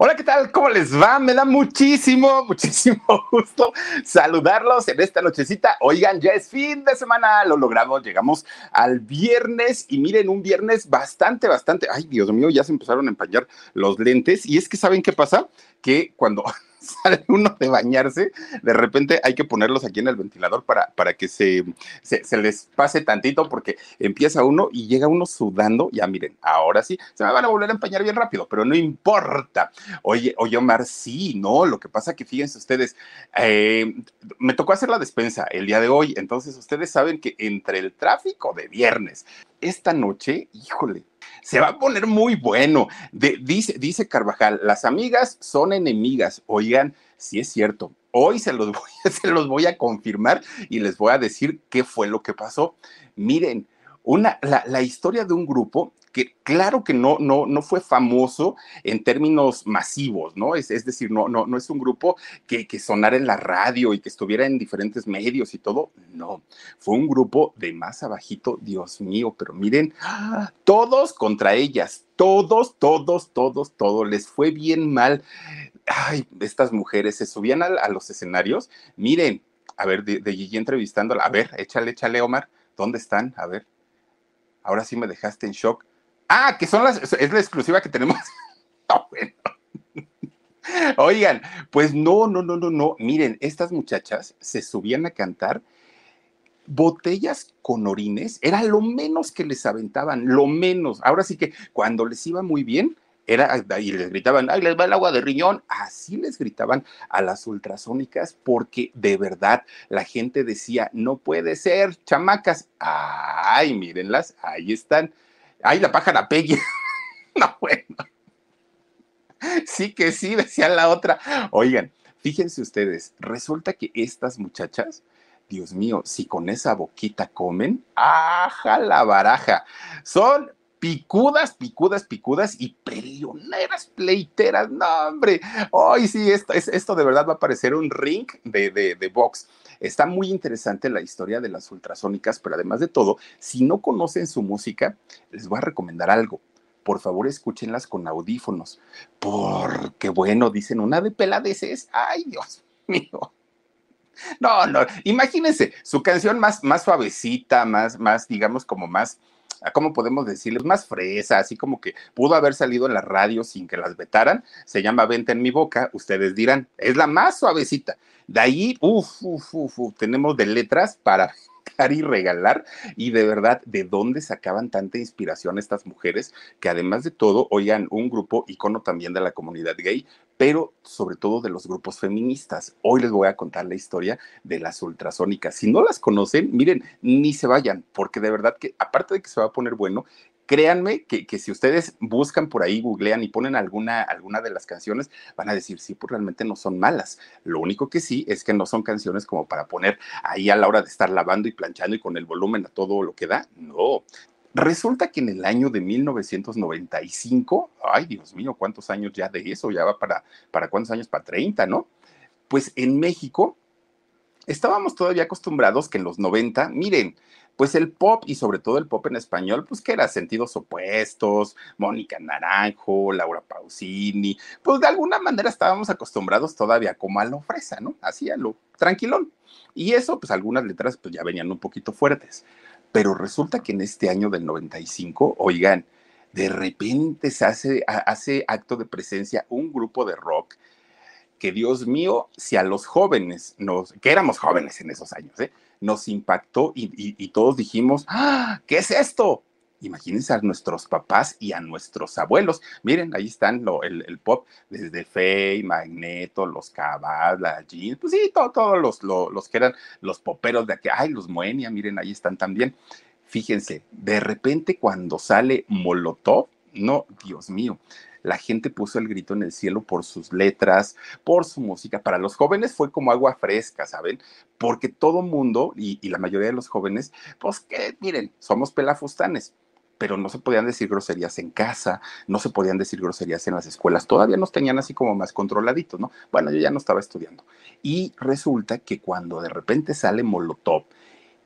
Hola, ¿qué tal? ¿Cómo les va? Me da muchísimo, muchísimo gusto saludarlos en esta nochecita. Oigan, ya es fin de semana, lo logramos, llegamos al viernes y miren, un viernes bastante, bastante, ay Dios mío, ya se empezaron a empañar los lentes y es que ¿saben qué pasa? Que cuando sale uno de bañarse, de repente hay que ponerlos aquí en el ventilador para, para que se, se, les pase tantito, porque empieza uno y llega uno sudando. Ya miren, ahora sí, se me van a volver a empañar bien rápido, pero no importa. Oye, oye, Omar, sí, no, lo que pasa que fíjense ustedes, eh, me tocó hacer la despensa el día de hoy, entonces ustedes saben que entre el tráfico de viernes, esta noche, híjole, se va a poner muy bueno. dice, dice Carvajal, las amigas son enemigas. Oigan, sí es cierto. Hoy se los, voy, a confirmar y les voy a decir qué fue lo que pasó. Miren, una, la historia de un grupo claro que no, no, no fue famoso en términos masivos, ¿no? Es, es decir, no, no, no es un grupo que, que sonara en la radio y que estuviera en diferentes medios y todo, no, fue un grupo de más abajito, Dios mío, pero miren, todos contra ellas, todos, todos, todos, todos, les fue bien mal. Ay, estas mujeres se subían a, los escenarios, miren, a ver, de, de Gigi entrevistándola, a ver, échale, échale, Omar, ¿dónde están? A ver, ahora sí me dejaste en shock. Ah, que son las, es la exclusiva que tenemos. Oigan, pues no, no, no, no, no. Miren, estas muchachas se subían a cantar botellas con orines, era lo menos que les aventaban, lo menos. Ahora sí que cuando les iba muy bien, era, y les gritaban, ay, les va el agua de riñón, así les gritaban a las ultrasónicas, porque de verdad la gente decía, no puede ser, chamacas, ay, mírenlas, ahí están. Ay, la pájara Peggy. no, bueno. Sí que sí, decía la otra. Oigan, fíjense ustedes, resulta que estas muchachas, Dios mío, si con esa boquita comen, aja la baraja. Son picudas, picudas, picudas y peleoneras, pleiteras. No, hombre. Hoy sí, esto, esto de verdad va a parecer un ring de, de, de box. Está muy interesante la historia de las ultrasónicas, pero además de todo, si no conocen su música, les voy a recomendar algo. Por favor, escúchenlas con audífonos, porque bueno, dicen una de peladeces. Ay, Dios mío. No, no, imagínense, su canción más, más suavecita, más, más, digamos, como más, ¿cómo podemos decirles? Más fresa, así como que pudo haber salido en la radio sin que las vetaran, se llama Venta en mi boca, ustedes dirán, es la más suavecita. De ahí, uff, uff, uff, tenemos de letras para y regalar. Y de verdad, ¿de dónde sacaban tanta inspiración estas mujeres? Que además de todo, oigan, un grupo icono también de la comunidad gay, pero sobre todo de los grupos feministas. Hoy les voy a contar la historia de las ultrasónicas. Si no las conocen, miren, ni se vayan, porque de verdad que aparte de que se va a poner bueno, créanme que, si ustedes buscan por ahí, googlean y ponen alguna, alguna de las canciones, van a decir, sí, pues realmente no son malas. Lo único que sí es que no son canciones como para poner ahí a la hora de estar lavando y planchando y con el volumen a todo lo que da. No. Resulta que en el año de 1995, ay Dios mío, ¿cuántos años ya de eso? Ya va para, para cuántos años, para 30, ¿no? Pues en México estábamos todavía acostumbrados que en los 90, miren, pues el pop y sobre todo el pop en español, pues que era sentidos opuestos, Mónica Naranjo, Laura Pausini, pues de alguna manera estábamos acostumbrados todavía como a lo fresa, ¿no? Así lo tranquilón. Y eso, pues algunas letras pues ya venían un poquito fuertes. Pero resulta que en este año del 95, oigan, de repente se hace, hace acto de presencia un grupo de rock que Dios mío, si a los jóvenes, nos, que éramos jóvenes en esos años, ¿eh? Nos impactó y, todos dijimos, ¡Ah, ¿qué es esto? Imagínense a nuestros papás y a nuestros abuelos. Miren, ahí están lo, el, pop, desde Fey, Magneto, los Cabas, la Jeans, pues sí, todos los, los, que eran los poperos de aquí, ay, los Moenia, miren, ahí están también. Fíjense, de repente cuando sale Molotov, no, Dios mío, la gente puso el grito en el cielo por sus letras, por su música. Para los jóvenes fue como agua fresca, ¿saben? Porque todo mundo y, la mayoría de los jóvenes, pues que miren, somos pelafustanes pero no se podían decir groserías en casa, no se podían decir groserías en las escuelas, todavía nos tenían así como más controladitos, ¿no? Bueno, yo ya no estaba estudiando. Y resulta que cuando de repente sale Molotov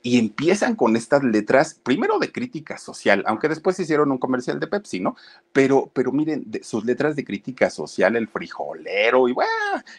y empiezan con estas letras, primero de crítica social, aunque después hicieron un comercial de Pepsi, ¿no? Pero, pero miren, sus letras de crítica social, el frijolero y bueno,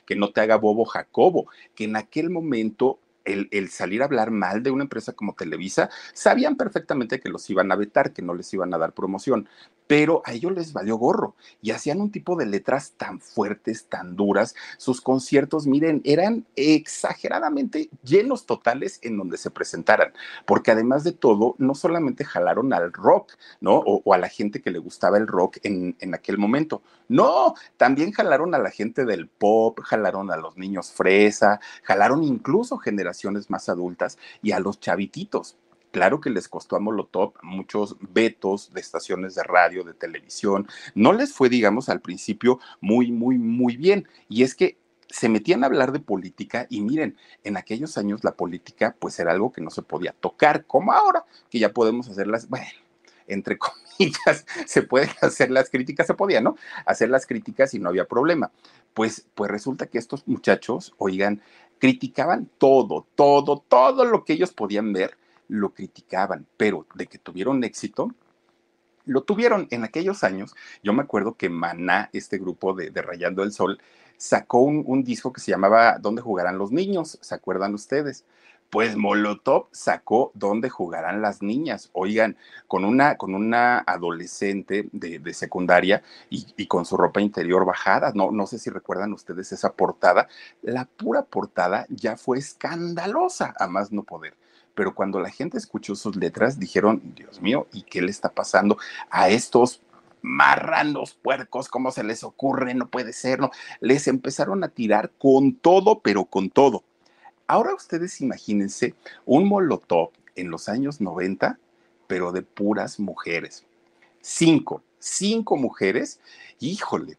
que no te haga bobo Jacobo, que en aquel momento el, salir a hablar mal de una empresa como Televisa, sabían perfectamente que los iban a vetar, que no les iban a dar promoción, pero a ellos les valió gorro y hacían un tipo de letras tan fuertes, tan duras. Sus conciertos, miren, eran exageradamente llenos totales en donde se presentaran, porque además de todo, no solamente jalaron al rock, ¿no? O, a la gente que le gustaba el rock en, en aquel momento, no, también jalaron a la gente del pop, jalaron a los niños fresa, jalaron incluso generaciones más adultas y a los chavititos. Claro que les costó a Molotov muchos vetos de estaciones de radio, de televisión. No les fue, digamos, al principio muy, muy, muy bien. Y es que se metían a hablar de política y miren, en aquellos años la política pues era algo que no se podía tocar, como ahora, que ya podemos hacerlas, bueno, entre comillas, se pueden hacer las críticas, se podía, ¿no? Hacer las críticas y no había problema. Pues, pues resulta que estos muchachos, oigan, criticaban todo, todo, todo lo que ellos podían ver, lo criticaban, pero de que tuvieron éxito, lo tuvieron en aquellos años. Yo me acuerdo que Maná, este grupo de, Rayando el Sol, sacó un, un, disco que se llamaba ¿Dónde jugarán los niños? ¿Se acuerdan ustedes? Pues Molotov sacó dónde jugarán las niñas. Oigan, con una, con una adolescente de, secundaria y, con su ropa interior bajada. No, no sé si recuerdan ustedes esa portada. La pura portada ya fue escandalosa, a más no poder pero cuando la gente escuchó sus letras dijeron, Dios mío, ¿y qué le está pasando a estos marranos puercos? ¿Cómo se les ocurre? No puede ser, no. Les empezaron a tirar con todo, pero con todo. Ahora ustedes imagínense un molotov en los años 90, pero de puras mujeres. Cinco, cinco mujeres. Híjole,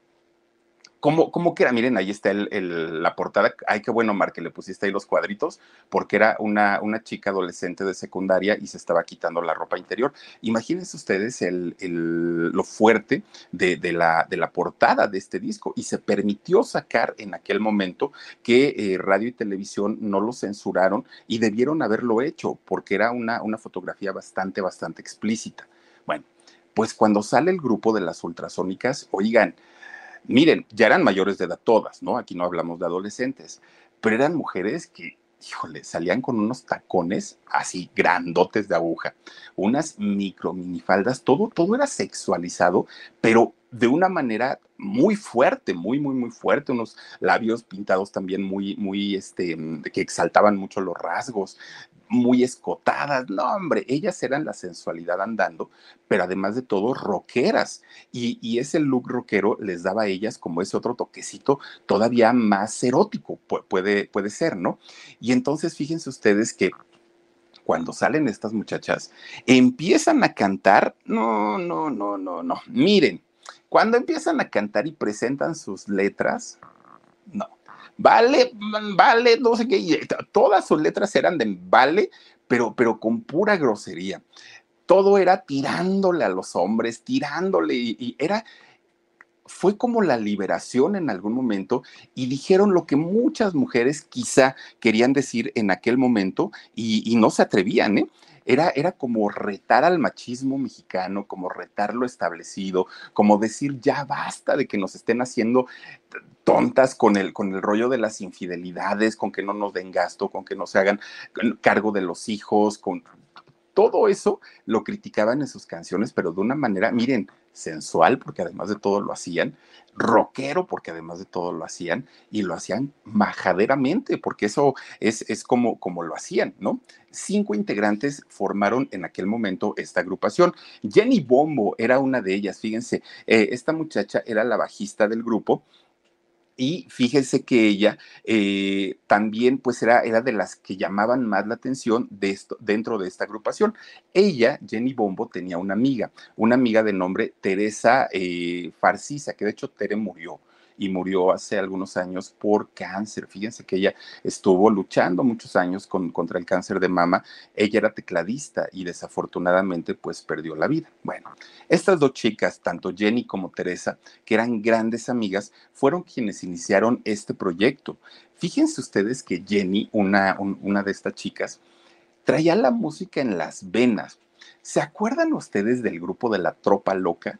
como, que era, miren, ahí está la portada. Ay, qué bueno, Mar, que le pusiste ahí los cuadritos, porque era una, una chica adolescente de secundaria y se estaba quitando la ropa interior. Imagínense ustedes el, lo fuerte de, la, de la portada de este disco y se permitió sacar en aquel momento que eh, radio y televisión no lo censuraron y debieron haberlo hecho porque era una, una fotografía bastante, bastante explícita. Bueno, pues cuando sale el grupo de las ultrasónicas, oigan, Miren, ya eran mayores de edad todas, ¿no? Aquí no hablamos de adolescentes, pero eran mujeres que, híjole, salían con unos tacones así grandotes de aguja, unas micro minifaldas, todo, todo era sexualizado, pero de una manera muy fuerte, muy, muy, muy fuerte, unos labios pintados también muy, muy, este, que exaltaban mucho los rasgos, muy escotadas, no hombre, ellas eran la sensualidad andando, pero además de todo rockeras. Y, y, ese look rockero les daba a ellas como ese otro toquecito todavía más erótico, puede, puede ser, ¿no? Y entonces fíjense ustedes que cuando salen estas muchachas, empiezan a cantar, no, no, no, no, no, miren, cuando empiezan a cantar y presentan sus letras, no, vale, vale, no sé qué, todas sus letras eran de vale, pero, pero con pura grosería. Todo era tirándole a los hombres, tirándole, y, era, fue como la liberación en algún momento y dijeron lo que muchas mujeres quizá querían decir en aquel momento y, y no se atrevían, ¿eh? Era, era como retar al machismo mexicano, como retar lo establecido, como decir ya basta de que nos estén haciendo tontas con el, con el rollo de las infidelidades, con que no nos den gasto, con que no se hagan cargo de los hijos, con todo eso lo criticaban en sus canciones, pero de una manera, miren, sensual, porque además de todo lo hacían, rockero, porque además de todo lo hacían, y lo hacían majaderamente, porque eso es, es como, como lo hacían, ¿no? Cinco integrantes formaron en aquel momento esta agrupación. Jenny Bombo era una de ellas, fíjense, eh, esta muchacha era la bajista del grupo y fíjense que ella eh, también pues era, era de las que llamaban más la atención de esto, dentro de esta agrupación. Ella, Jenny Bombo, tenía una amiga, una amiga de nombre Teresa eh, Farcisa, que de hecho Tere murió y murió hace algunos años por cáncer. Fíjense que ella estuvo luchando muchos años con, contra el cáncer de mama. Ella era tecladista y desafortunadamente pues perdió la vida. Bueno, estas dos chicas, tanto Jenny como Teresa, que eran grandes amigas, fueron quienes iniciaron este proyecto. Fíjense ustedes que Jenny, una, una de estas chicas, traía la música en las venas. ¿Se acuerdan ustedes del grupo de la Tropa Loca?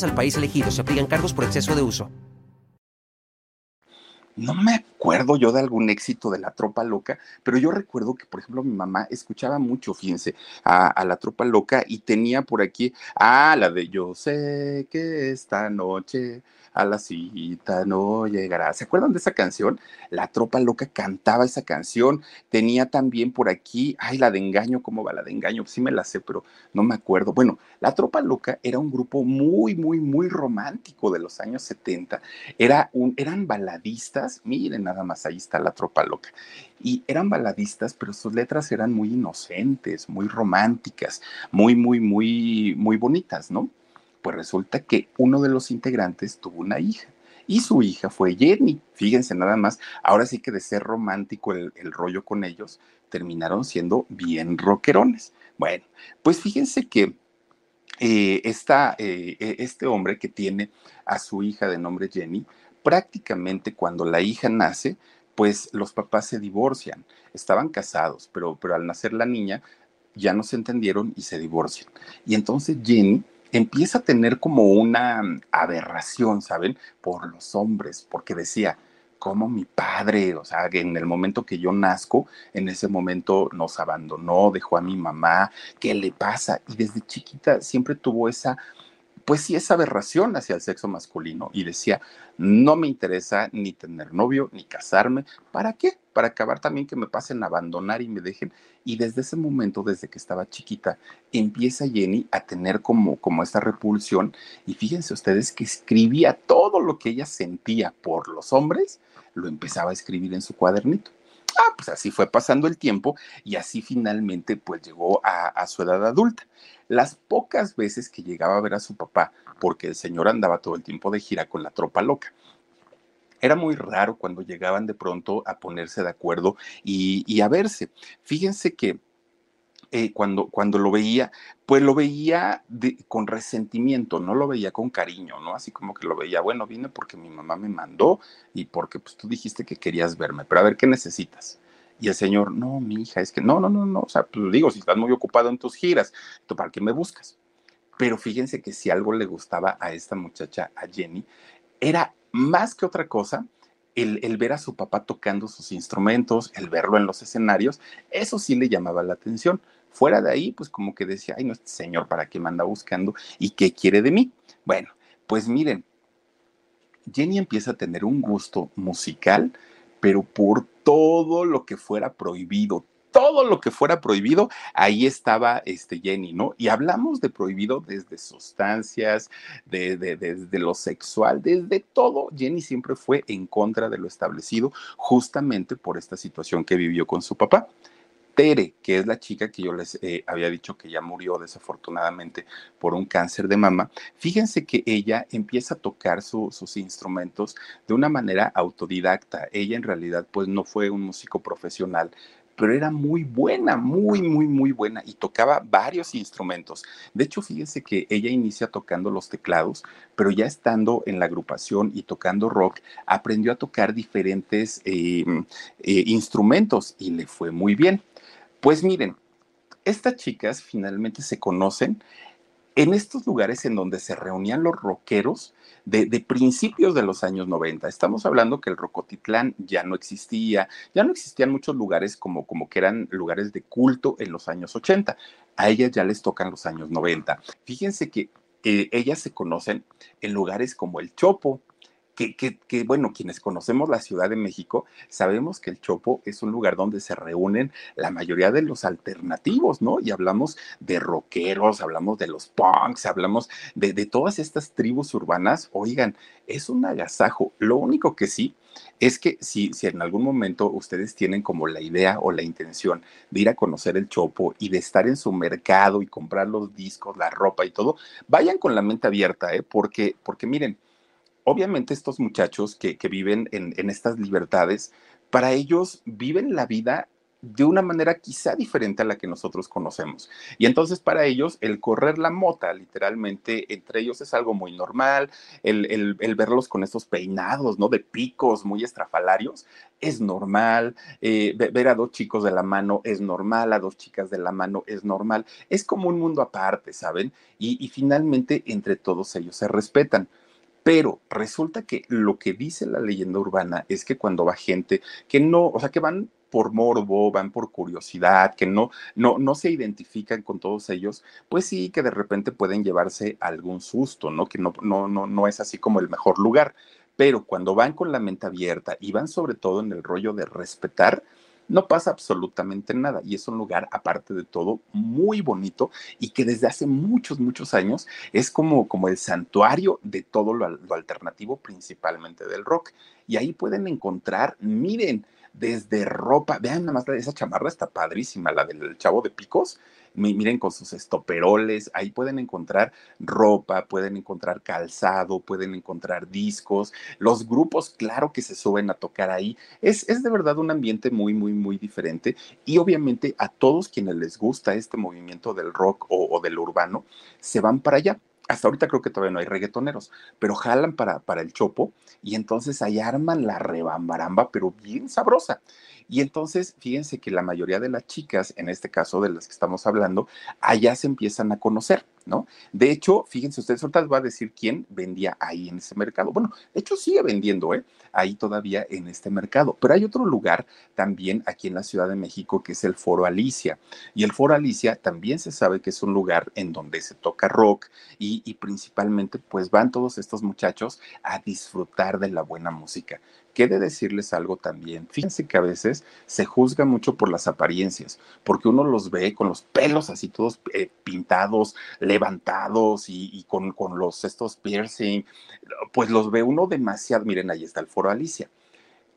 al país elegido. Se aplican cargos por exceso de uso. No me acuerdo yo de algún éxito de la tropa loca, pero yo recuerdo que, por ejemplo, mi mamá escuchaba mucho, fíjense, a, a, la tropa loca y tenía por aquí, ah, la de yo sé que esta noche a la cita no llegará. ¿Se acuerdan de esa canción? La tropa loca cantaba esa canción. Tenía también por aquí, ay, la de engaño, ¿cómo va la de engaño? Sí me la sé, pero no me acuerdo. Bueno, la tropa loca era un grupo muy, muy, muy romántico de los años 70. Era un, eran baladistas, miren nada más, ahí está la tropa loca. Y eran baladistas, pero sus letras eran muy inocentes, muy románticas, muy, muy, muy, muy bonitas, ¿no? Pues resulta que uno de los integrantes tuvo una hija y su hija fue Jenny. Fíjense nada más, ahora sí que de ser romántico el, rollo con ellos, terminaron siendo bien rockerones. Bueno, pues fíjense que eh, esta, eh, e, este hombre que tiene a su hija de nombre Jenny, prácticamente cuando la hija nace, pues los papás se divorcian. Estaban casados, pero, pero al nacer la niña ya no se entendieron y se divorcian. Y entonces Jenny empieza a tener como una aberración, ¿saben? Por los hombres, porque decía, como mi padre, o sea, en el momento que yo nazco, en ese momento nos abandonó, dejó a mi mamá, ¿qué le pasa? Y desde chiquita siempre tuvo esa pues sí, esa aberración hacia el sexo masculino y decía, no me interesa ni tener novio ni casarme. ¿Para qué? Para acabar también que me pasen a abandonar y me dejen. Y desde ese momento, desde que estaba chiquita, empieza Jenny a tener como, como esta repulsión. Y fíjense ustedes que escribía todo lo que ella sentía por los hombres, lo empezaba a escribir en su cuadernito. Ah, pues así fue pasando el tiempo y así finalmente pues llegó a, su edad adulta. Las pocas veces que llegaba a ver a su papá, porque el señor andaba todo el tiempo de gira con la tropa loca, era muy raro cuando llegaban de pronto a ponerse de acuerdo y, y a verse. Fíjense que eh, cuando, cuando lo veía, pues lo veía de, con resentimiento, no lo veía con cariño, ¿no? Así como que lo veía, bueno, vine porque mi mamá me mandó y porque pues tú dijiste que querías verme, pero a ver, ¿qué necesitas? Y el señor, no, mi hija, es que no, no, no, no, o sea, pues digo, si estás muy ocupado en tus giras, ¿tú para qué me buscas? Pero fíjense que si algo le gustaba a esta muchacha, a Jenny, era más que otra cosa, el, el, ver a su papá tocando sus instrumentos, el verlo en los escenarios, eso sí le llamaba la atención. Fuera de ahí, pues como que decía, ay, no, este señor, ¿para qué me anda buscando? ¿Y qué quiere de mí? Bueno, pues miren, Jenny empieza a tener un gusto musical pero por todo lo que fuera prohibido, todo lo que fuera prohibido, ahí estaba este Jenny, ¿no? Y hablamos de prohibido desde sustancias, de, de, desde lo sexual, desde todo. Jenny siempre fue en contra de lo establecido, justamente por esta situación que vivió con su papá. Tere, que es la chica que yo les eh, había dicho que ya murió desafortunadamente por un cáncer de mama, fíjense que ella empieza a tocar su, sus instrumentos de una manera autodidacta. Ella en realidad pues no fue un músico profesional, pero era muy buena, muy, muy, muy buena y tocaba varios instrumentos. De hecho, fíjense que ella inicia tocando los teclados, pero ya estando en la agrupación y tocando rock, aprendió a tocar diferentes eh, eh, instrumentos y le fue muy bien. Pues miren, estas chicas finalmente se conocen en estos lugares en donde se reunían los rockeros de, principios de los años 90. Estamos hablando que el Rocotitlán ya no existía, ya no existían muchos lugares como, como que eran lugares de culto en los años 80. A ellas ya les tocan los años 90. Fíjense que ellas se conocen en lugares como el Chopo, que, bueno, quienes conocemos la Ciudad de México, sabemos que el Chopo es un lugar donde se reúnen la mayoría de los alternativos, ¿no? Y hablamos de rockeros, hablamos de los punks, hablamos de, de todas estas tribus urbanas. Oigan, es un agasajo. Lo único que sí es que si, si en algún momento ustedes tienen como la idea o la intención de ir a conocer el Chopo y de estar en su mercado y comprar los discos, la ropa y todo, vayan con la mente abierta, ¿eh? Porque, porque miren, obviamente estos muchachos que, viven en, en, estas libertades, para ellos viven la vida de una manera quizá diferente a la que nosotros conocemos. Y entonces para ellos el correr la mota, literalmente, entre ellos es algo muy normal, el, verlos con estos peinados, ¿no? De picos muy estrafalarios, es normal, eh, ver a dos chicos de la mano es normal, a dos chicas de la mano es normal, es como un mundo aparte, ¿saben? y finalmente entre todos ellos se respetan. Pero resulta que lo que dice la leyenda urbana es que cuando va gente que no, o sea, que van por morbo, van por curiosidad, que no, no, no se identifican con todos ellos, pues sí que de repente pueden llevarse algún susto, ¿no? Que no, no, no, no es así como el mejor lugar. Pero cuando van con la mente abierta y van sobre todo en el rollo de respetar, no pasa absolutamente nada y es un lugar, aparte de todo, muy bonito y que desde hace muchos, muchos años es como, como el santuario de todo lo, lo alternativo, principalmente del rock. Y ahí pueden encontrar, miren, desde ropa, vean nada más, esa chamarra está padrísima, la del chavo de picos, miren con sus estoperoles, ahí pueden encontrar ropa, pueden encontrar calzado, pueden encontrar discos, los grupos, claro que se suben a tocar ahí, es, es de verdad un ambiente muy, muy, muy diferente y obviamente a todos quienes les gusta este movimiento del rock o, del urbano, se van para allá hasta ahorita creo que todavía no hay reggaetoneros, pero jalan para, para el chopo y entonces ahí arman la rebambaramba, pero bien sabrosa. Y entonces, fíjense que la mayoría de las chicas, en este caso de las que estamos hablando, allá se empiezan a conocer, ¿no? De hecho, fíjense ustedes, ahorita les a decir quién vendía ahí en ese mercado. Bueno, de hecho sigue vendiendo, ¿eh? Ahí todavía en este mercado. Pero hay otro lugar también aquí en la Ciudad de México que es el Foro Alicia. Y el Foro Alicia también se sabe que es un lugar en donde se toca rock y, y principalmente pues van todos estos muchachos a disfrutar de la buena música que de decirles algo también. Fíjense que a veces se juzga mucho por las apariencias, porque uno los ve con los pelos así todos eh, pintados, levantados y, con, con, los estos piercing, pues los ve uno demasiado, miren, ahí está el foro Alicia.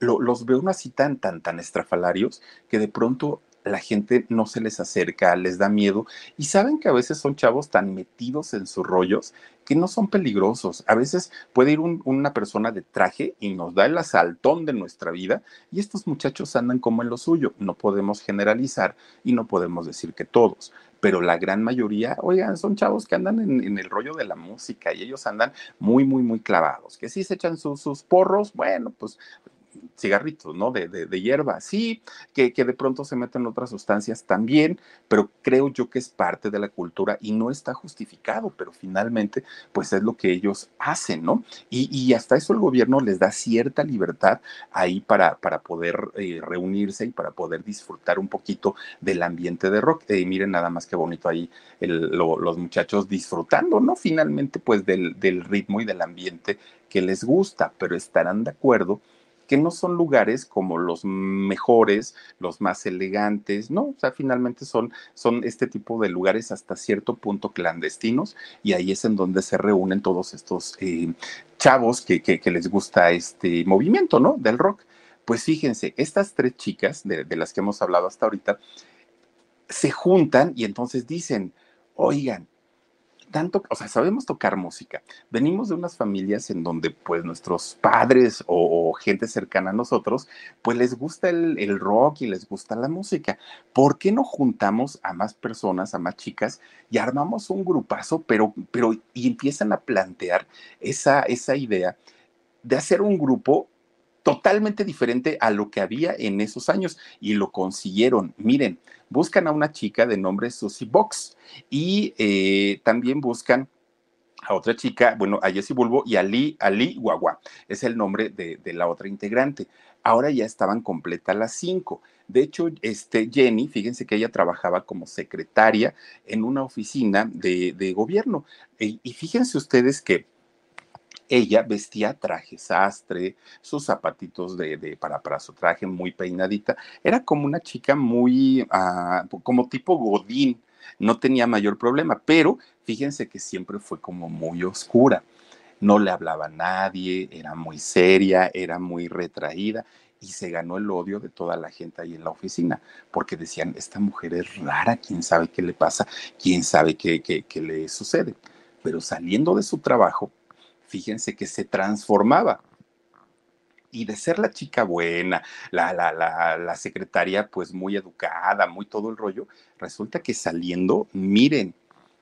los ve uno así tan, tan, tan estrafalarios que de pronto la gente no se les acerca, les da miedo y saben que a veces son chavos tan metidos en sus rollos que no son peligrosos. A veces puede ir una persona de traje y nos da el asaltón de nuestra vida y estos muchachos andan como en lo suyo. No podemos generalizar y no podemos decir que todos, pero la gran mayoría, oigan, son chavos que andan en, el rollo de la música y ellos andan muy, muy, muy clavados. Que si se echan sus porros, bueno, pues cigarritos, ¿no? De, de, hierba, sí, que, que, de pronto se meten otras sustancias también, pero creo yo que es parte de la cultura y no está justificado, pero finalmente, pues es lo que ellos hacen, ¿no? Y, y hasta eso el gobierno les da cierta libertad ahí para, para poder eh, reunirse y para poder disfrutar un poquito del ambiente de rock. Eh, miren nada más qué bonito ahí los muchachos disfrutando, ¿no? Finalmente, pues del, del ritmo y del ambiente que les gusta, pero estarán de acuerdo que no son lugares como los mejores, los más elegantes, ¿no? O sea, finalmente son, son este tipo de lugares hasta cierto punto clandestinos y ahí es en donde se reúnen todos estos eh, chavos que, les gusta este movimiento, ¿no? Del rock. Pues fíjense, estas tres chicas de, de las que hemos hablado hasta ahorita se juntan y entonces dicen, oigan, tanto, o sea, sabemos tocar música. Venimos de unas familias en donde pues nuestros padres o, gente cercana a nosotros, pues les gusta el, el, rock y les gusta la música. ¿Por qué no juntamos a más personas, a más chicas y armamos un grupazo, pero, pero, y empiezan a plantear esa, esa idea de hacer un grupo totalmente diferente a lo que había en esos años y lo consiguieron. Miren, buscan a una chica de nombre Susie Box y eh, también buscan a otra chica, bueno, a Jessie Bulbo y a Ali, Ali Guagua, es el nombre de, la otra integrante. Ahora ya estaban completas las cinco. De hecho, este, Jenny, fíjense que ella trabajaba como secretaria en una oficina de, gobierno. y fíjense ustedes que ella vestía traje sastre, sus zapatitos de, para, para su traje muy peinadita. Era como una chica muy, ah, como tipo godín, no tenía mayor problema, pero fíjense que siempre fue como muy oscura. No le hablaba a nadie, era muy seria, era muy retraída y se ganó el odio de toda la gente ahí en la oficina, porque decían, esta mujer es rara, quién sabe qué le pasa, quién sabe qué, qué le sucede. Pero saliendo de su trabajo, fíjense que se transformaba. Y de ser la chica buena, la, la, la, la secretaria pues muy educada, muy todo el rollo, resulta que saliendo, miren,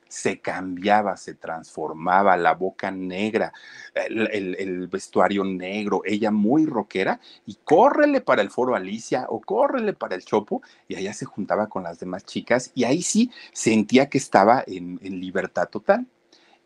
se cambiaba, se transformaba, la boca negra, el, el, vestuario negro, ella muy rockera, y córrele para el foro Alicia o córrele para el Chopo, y allá se juntaba con las demás chicas, y ahí sí sentía que estaba en, en libertad total.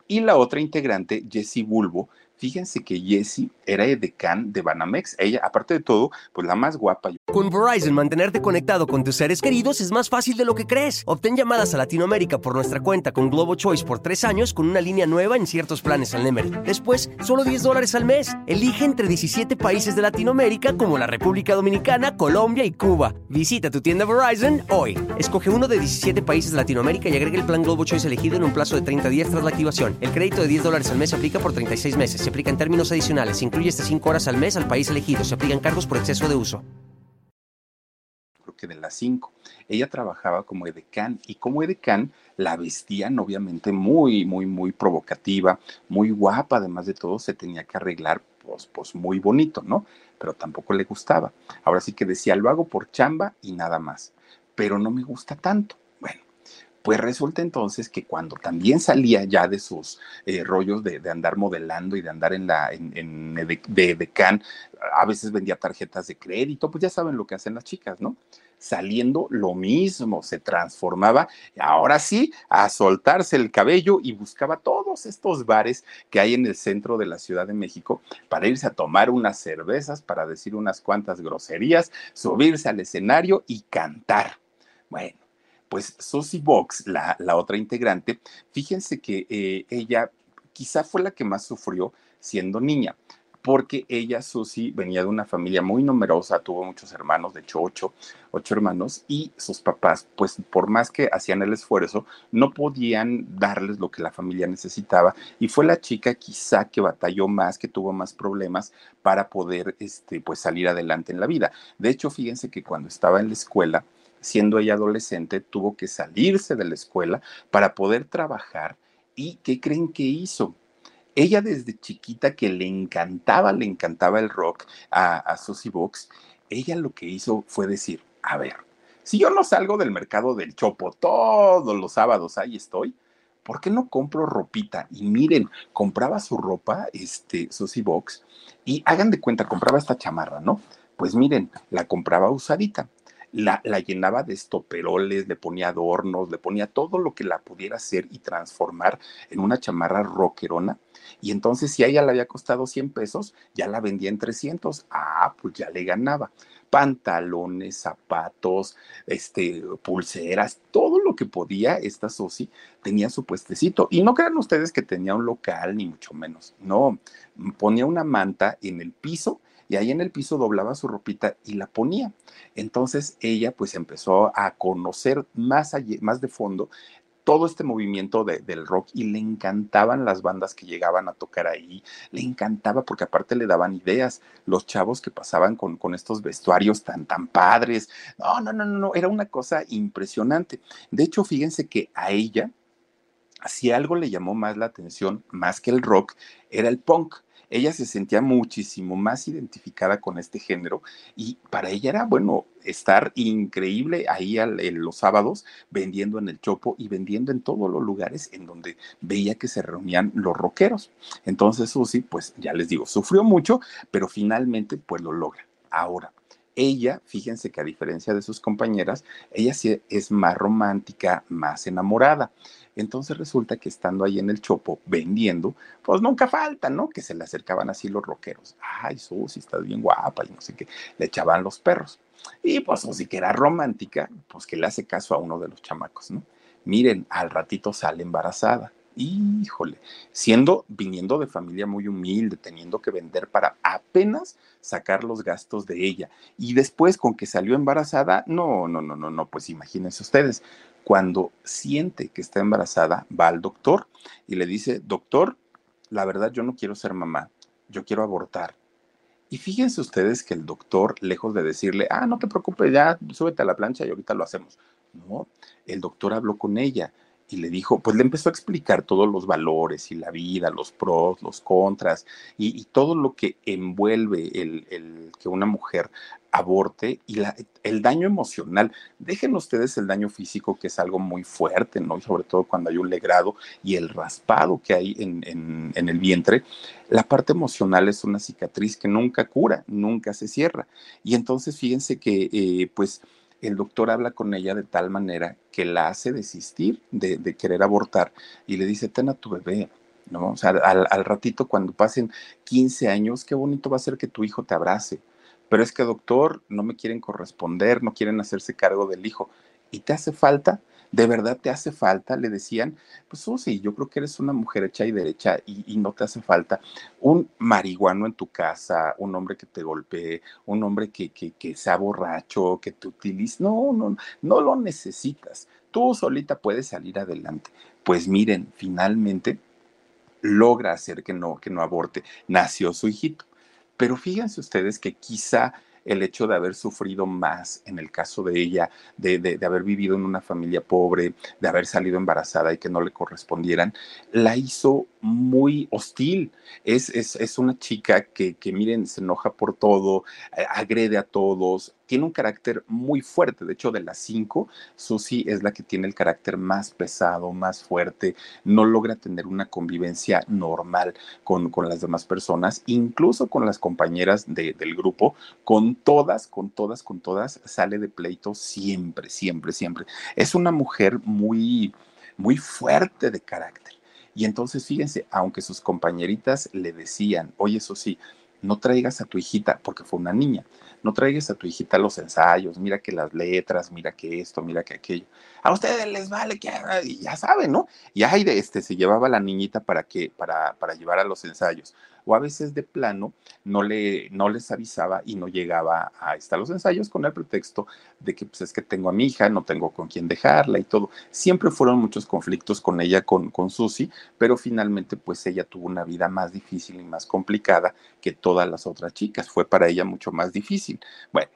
Y la otra integrante, Jessie Bulbo, Fíjense que Jessie era edecán de Banamex. Ella, aparte de todo, pues la más guapa. Con Verizon, mantenerte conectado con tus seres queridos es más fácil de lo que crees. Obtén llamadas a Latinoamérica por nuestra cuenta con Globo Choice por tres años con una línea nueva en ciertos planes al Nemery. Después, solo 10 dólares al mes. Elige entre 17 países de Latinoamérica como la República Dominicana, Colombia y Cuba. Visita tu tienda Verizon hoy. Escoge uno de 17 países de Latinoamérica y agrega el plan Globo Choice elegido en un plazo de 30 días tras la activación. El crédito de 10 dólares al mes aplica por 36 meses. Se aplica en términos adicionales. Se incluye hasta 5 horas al mes al país elegido. Se aplican cargos por exceso de uso. Creo que de las 5. Ella trabajaba como edecán y como edecán la vestían obviamente muy, muy, muy provocativa, muy guapa. Además de todo, se tenía que arreglar pues, pues muy bonito, ¿no? Pero tampoco le gustaba. Ahora sí que decía, lo hago por chamba y nada más. Pero no me gusta tanto. Pues resulta entonces que cuando también salía ya de sus eh, rollos de, andar modelando y de andar en la en, de, decán, a veces vendía tarjetas de crédito, pues ya saben lo que hacen las chicas, ¿no? Saliendo lo mismo, se transformaba, ahora sí, a soltarse el cabello y buscaba todos estos bares que hay en el centro de la Ciudad de México para irse a tomar unas cervezas, para decir unas cuantas groserías, subirse al escenario y cantar. Bueno, pues Susie Box, la, otra integrante, fíjense que eh, ella quizá fue la que más sufrió siendo niña porque ella, Susie, venía de una familia muy numerosa, tuvo muchos hermanos, de hecho ocho, ocho hermanos, y sus papás, pues por más que hacían el esfuerzo, no podían darles lo que la familia necesitaba, y fue la chica quizá que batalló más, que tuvo más problemas para poder, este, pues salir adelante en la vida. De hecho, fíjense que cuando estaba en la escuela, siendo ella adolescente, tuvo que salirse de la escuela para poder trabajar. ¿Y qué creen que hizo? Ella desde chiquita que le encantaba, le encantaba el rock a, a Box, ella lo que hizo fue decir, a ver, si yo no salgo del mercado del Chopo todos los sábados, ahí estoy, ¿por qué no compro ropita? Y miren, compraba su ropa, este, Susie Box, y hagan de cuenta, compraba esta chamarra, ¿no? Pues miren, la compraba usadita la, llenaba de estoperoles, le ponía adornos, le ponía todo lo que la pudiera hacer y transformar en una chamarra rockerona. Y entonces, si a ella le había costado 100 pesos, ya la vendía en 300. Ah, pues ya le ganaba. Pantalones, zapatos, este, pulseras, todo lo que podía, esta Sosi tenía su puestecito. Y no crean ustedes que tenía un local, ni mucho menos. No, ponía una manta en el piso y ahí en el piso doblaba su ropita y la ponía. Entonces ella pues empezó a conocer más, más de fondo todo este movimiento del rock y le encantaban las bandas que llegaban a tocar ahí, le encantaba porque aparte le daban ideas, los chavos que pasaban con, con estos vestuarios tan, tan padres, no, no, no, no, era una cosa impresionante. De hecho, fíjense que a ella, si algo le llamó más la atención, más que el rock, era el punk ella se sentía muchísimo más identificada con este género y para ella era, bueno, estar increíble ahí en los sábados vendiendo en el Chopo y vendiendo en todos los lugares en donde veía que se reunían los rockeros. Entonces Susi, pues ya les digo, sufrió mucho, pero finalmente pues lo logra. Ahora, ella, fíjense que a diferencia de sus compañeras, ella sí es más romántica, más enamorada. Entonces resulta que estando ahí en el chopo vendiendo, pues nunca falta, ¿no? Que se le acercaban así los rockeros. Ay, Susi, estás bien guapa y no sé qué. Le echaban los perros. Y pues Susi, que era romántica, pues que le hace caso a uno de los chamacos, ¿no? Miren, al ratito sale embarazada. Híjole, siendo, viniendo de familia muy humilde, teniendo que vender para apenas sacar los gastos de ella. Y después con que salió embarazada, no, no, no, no, no, pues imagínense ustedes, cuando siente que está embarazada, va al doctor y le dice, doctor, la verdad yo no quiero ser mamá, yo quiero abortar. Y fíjense ustedes que el doctor, lejos de decirle, ah, no te preocupes, ya súbete a la plancha y ahorita lo hacemos. No, el doctor habló con ella y le dijo, pues le empezó a explicar todos los valores y la vida, los pros, los contras y, todo lo que envuelve el, que una mujer aborte y el daño emocional. Dejen ustedes el daño físico, que es algo muy fuerte, ¿no? sobre todo cuando hay un legrado y el raspado que hay en el vientre. La parte emocional es una cicatriz que nunca cura, nunca se cierra. Y entonces fíjense que, eh, pues, el doctor habla con ella de tal manera que la hace desistir de, querer abortar y le dice, ten a tu bebé, ¿no? O sea, al, al, ratito cuando pasen 15 años, qué bonito va a ser que tu hijo te abrace. Pero es que, doctor, no me quieren corresponder, no quieren hacerse cargo del hijo. ¿Y te hace falta? ¿De verdad te hace falta? Le decían, pues sí, yo creo que eres una mujer hecha y derecha y, no te hace falta un marihuano en tu casa, un hombre que te golpee, un hombre que, que, que sea borracho, que te utilice. No, no, no lo necesitas. Tú solita puedes salir adelante. Pues miren, finalmente logra hacer que no, que no aborte. Nació su hijito. Pero fíjense ustedes que quizá el hecho de haber sufrido más en el caso de ella, de, de, haber vivido en una familia pobre, de haber salido embarazada y que no le correspondieran, la hizo muy hostil. Es, es, es una chica que, que, miren, se enoja por todo, eh, agrede a todos, tiene un carácter muy fuerte. De hecho, de las cinco, Susi es la que tiene el carácter más pesado, más fuerte, no logra tener una convivencia normal con, con las demás personas, incluso con las compañeras de, del grupo, con todas, con todas, con todas, sale de pleito siempre, siempre, siempre. Es una mujer muy, muy fuerte de carácter. Y entonces, fíjense, aunque sus compañeritas le decían, oye, eso sí, no traigas a tu hijita, porque fue una niña, no traigas a tu hijita los ensayos, mira que las letras, mira que esto, mira que aquello. A ustedes les vale que ya saben, ¿no? Y ahí de este se llevaba la niñita para que para para llevar a los ensayos o a veces de plano no, le, no les avisaba y no llegaba a estar los ensayos con el pretexto de que pues es que tengo a mi hija, no tengo con quién dejarla y todo. Siempre fueron muchos conflictos con ella, con, con Susi, pero finalmente pues ella tuvo una vida más difícil y más complicada que todas las otras chicas. Fue para ella mucho más difícil. Bueno,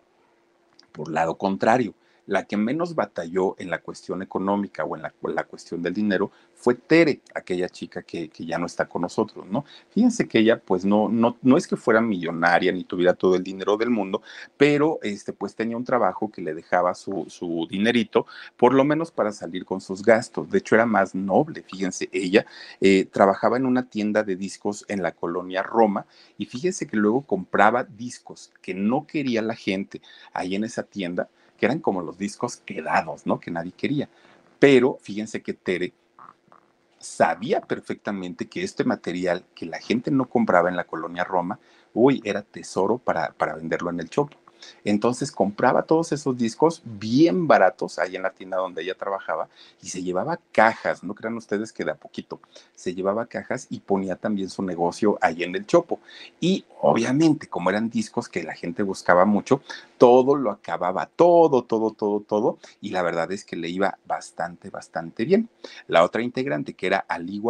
por lado contrario, la que menos batalló en la cuestión económica o en la, cuestión del dinero fue Tere, aquella chica que, que, ya no está con nosotros, ¿no? Fíjense que ella, pues no, no, no es que fuera millonaria ni tuviera todo el dinero del mundo, pero este, pues tenía un trabajo que le dejaba su, su dinerito, por lo menos para salir con sus gastos. De hecho, era más noble, fíjense, ella eh, trabajaba en una tienda de discos en la colonia Roma y fíjense que luego compraba discos que no quería la gente ahí en esa tienda que eran como los discos quedados, ¿no? Que nadie quería. Pero fíjense que Tere sabía perfectamente que este material que la gente no compraba en la colonia Roma, uy, era tesoro para, para venderlo en el Chopo. Entonces compraba todos esos discos bien baratos ahí en la tienda donde ella trabajaba y se llevaba cajas, no crean ustedes que de a poquito, se llevaba cajas y ponía también su negocio ahí en el Chopo. Y obviamente, como eran discos que la gente buscaba mucho, todo lo acababa, todo, todo, todo, todo, y la verdad es que le iba bastante, bastante bien. La otra integrante, que era Ali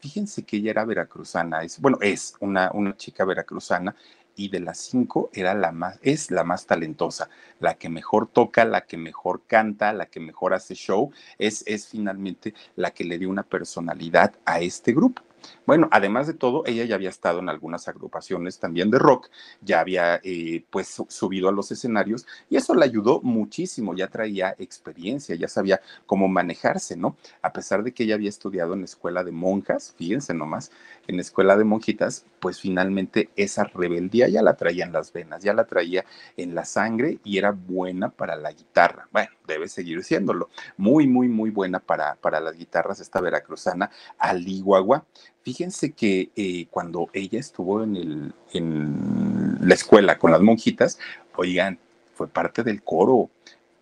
Fíjense que ella era veracruzana, es, bueno, es una, una chica veracruzana y de las cinco era la más, es la más talentosa, la que mejor toca, la que mejor canta, la que mejor hace show, es, es finalmente la que le dio una personalidad a este grupo. Bueno, además de todo, ella ya había estado en algunas agrupaciones también de rock, ya había eh, pues subido a los escenarios y eso le ayudó muchísimo, ya traía experiencia, ya sabía cómo manejarse, ¿no? A pesar de que ella había estudiado en la escuela de monjas, fíjense nomás, en la escuela de monjitas, pues finalmente esa rebeldía ya la traía en las venas, ya la traía en la sangre y era buena para la guitarra. Bueno, debe seguir siéndolo. Muy, muy, muy buena para, para las guitarras esta veracruzana, Aliguagua. Fíjense que eh, cuando ella estuvo en, el, en la escuela con las monjitas, oigan, fue parte del coro,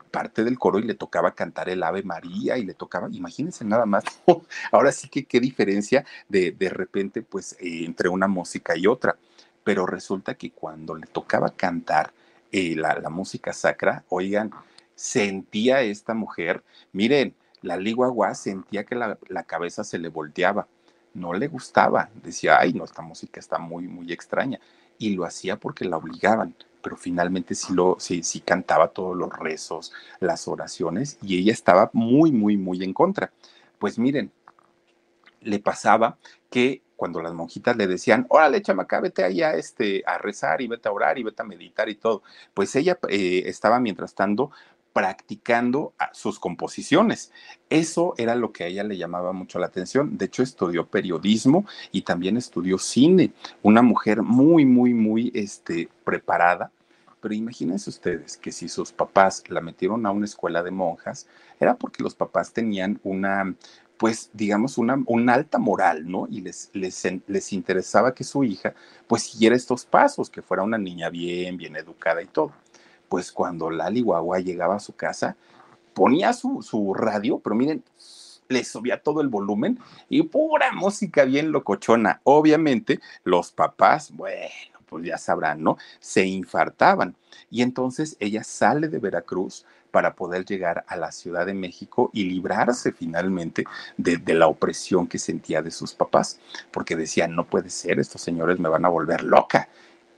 parte del coro y le tocaba cantar el Ave María y le tocaba, imagínense nada más, ahora sí que qué diferencia de, de repente pues eh, entre una música y otra, pero resulta que cuando le tocaba cantar eh, la, la, música sacra, oigan, sentía esta mujer, miren, la Liguagua sentía que la, la cabeza se le volteaba no le gustaba, decía, ay, no, esta música está muy, muy extraña, y lo hacía porque la obligaban, pero finalmente sí, lo, sí, sí cantaba todos los rezos, las oraciones, y ella estaba muy, muy, muy en contra. Pues miren, le pasaba que cuando las monjitas le decían, órale, chamaca, vete allá este, a rezar y vete a orar y vete a meditar y todo, pues ella eh, estaba mientras tanto practicando sus composiciones. Eso era lo que a ella le llamaba mucho la atención. De hecho, estudió periodismo y también estudió cine. Una mujer muy, muy, muy este, preparada. Pero imagínense ustedes que si sus papás la metieron a una escuela de monjas, era porque los papás tenían una, pues digamos, una, una alta moral, ¿no? Y les, les, les interesaba que su hija, pues siguiera estos pasos, que fuera una niña bien, bien educada y todo pues cuando Lali Guagua llegaba a su casa, ponía su, su radio, pero miren, le subía todo el volumen y pura música bien locochona. Obviamente, los papás, bueno, pues ya sabrán, ¿no? Se infartaban. Y entonces ella sale de Veracruz para poder llegar a la Ciudad de México y librarse finalmente de, de, la opresión que sentía de sus papás, porque decían, no puede ser, estos señores me van a volver loca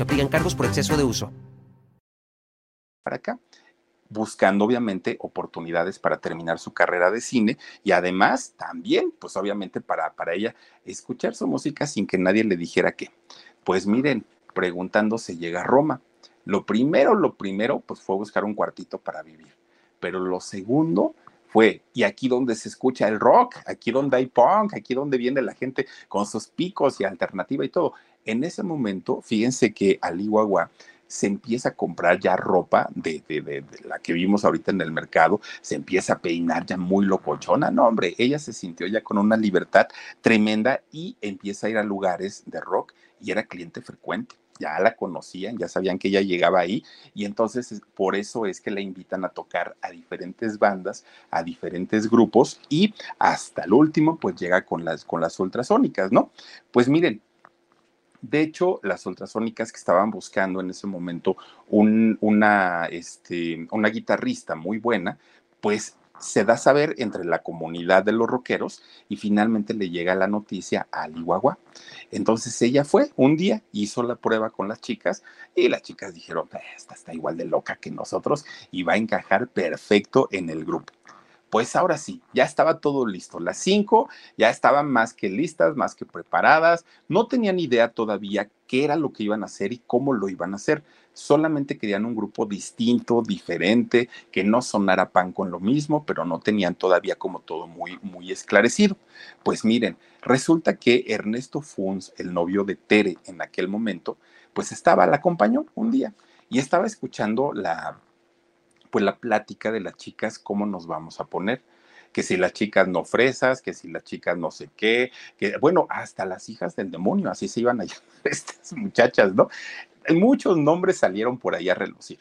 se aplican cargos por exceso de uso. Para acá, buscando obviamente oportunidades para terminar su carrera de cine y además también, pues obviamente para, para ella, escuchar su música sin que nadie le dijera qué. Pues miren, preguntándose llega a Roma. Lo primero, lo primero, pues fue buscar un cuartito para vivir. Pero lo segundo fue, y aquí donde se escucha el rock, aquí donde hay punk, aquí donde viene la gente con sus picos y alternativa y todo. En ese momento, fíjense que Ali se empieza a comprar ya ropa de, de, de, de, la que vimos ahorita en el mercado, se empieza a peinar ya muy locochona. No, hombre, ella se sintió ya con una libertad tremenda y empieza a ir a lugares de rock y era cliente frecuente. Ya la conocían, ya sabían que ella llegaba ahí y entonces por eso es que la invitan a tocar a diferentes bandas, a diferentes grupos y hasta el último pues llega con las, con las ultrasónicas, ¿no? Pues miren, de hecho, las ultrasónicas que estaban buscando en ese momento un, una, este, una guitarrista muy buena, pues se da a saber entre la comunidad de los rockeros y finalmente le llega la noticia a Lihuahua. Entonces ella fue un día, hizo la prueba con las chicas y las chicas dijeron, esta está igual de loca que nosotros y va a encajar perfecto en el grupo pues ahora sí, ya estaba todo listo. Las cinco ya estaban más que listas, más que preparadas. No tenían idea todavía qué era lo que iban a hacer y cómo lo iban a hacer. Solamente querían un grupo distinto, diferente, que no sonara pan con lo mismo, pero no tenían todavía como todo muy, muy esclarecido. Pues miren, resulta que Ernesto Funz, el novio de Tere en aquel momento, pues estaba, la acompañó un día y estaba escuchando la pues la plática de las chicas, cómo nos vamos a poner. Que si las chicas no fresas, que si las chicas no sé qué, que bueno, hasta las hijas del demonio, así se iban a llamar estas muchachas, ¿no? Muchos nombres salieron por ahí a relucir.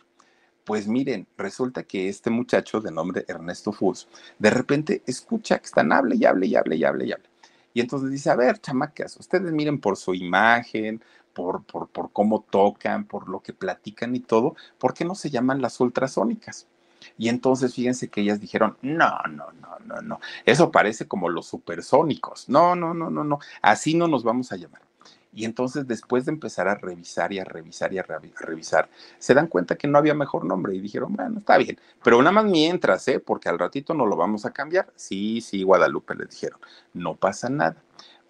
Pues miren, resulta que este muchacho de nombre Ernesto Fus, de repente escucha que están hable y hable y hable y hable y hable. Y entonces dice, a ver, chamacas, ustedes miren por su imagen, por, por, por cómo tocan, por lo que platican y todo, ¿por qué no se llaman las ultrasónicas? Y entonces fíjense que ellas dijeron, no, no, no, no, no, eso parece como los supersónicos. No, no, no, no, no, así no nos vamos a llamar. Y entonces después de empezar a revisar y a revisar y a, revisar, se dan cuenta que no había mejor nombre y dijeron, bueno, está bien, pero nada más mientras, ¿eh? Porque al ratito no lo vamos a cambiar. Sí, sí, Guadalupe les dijeron, no pasa nada.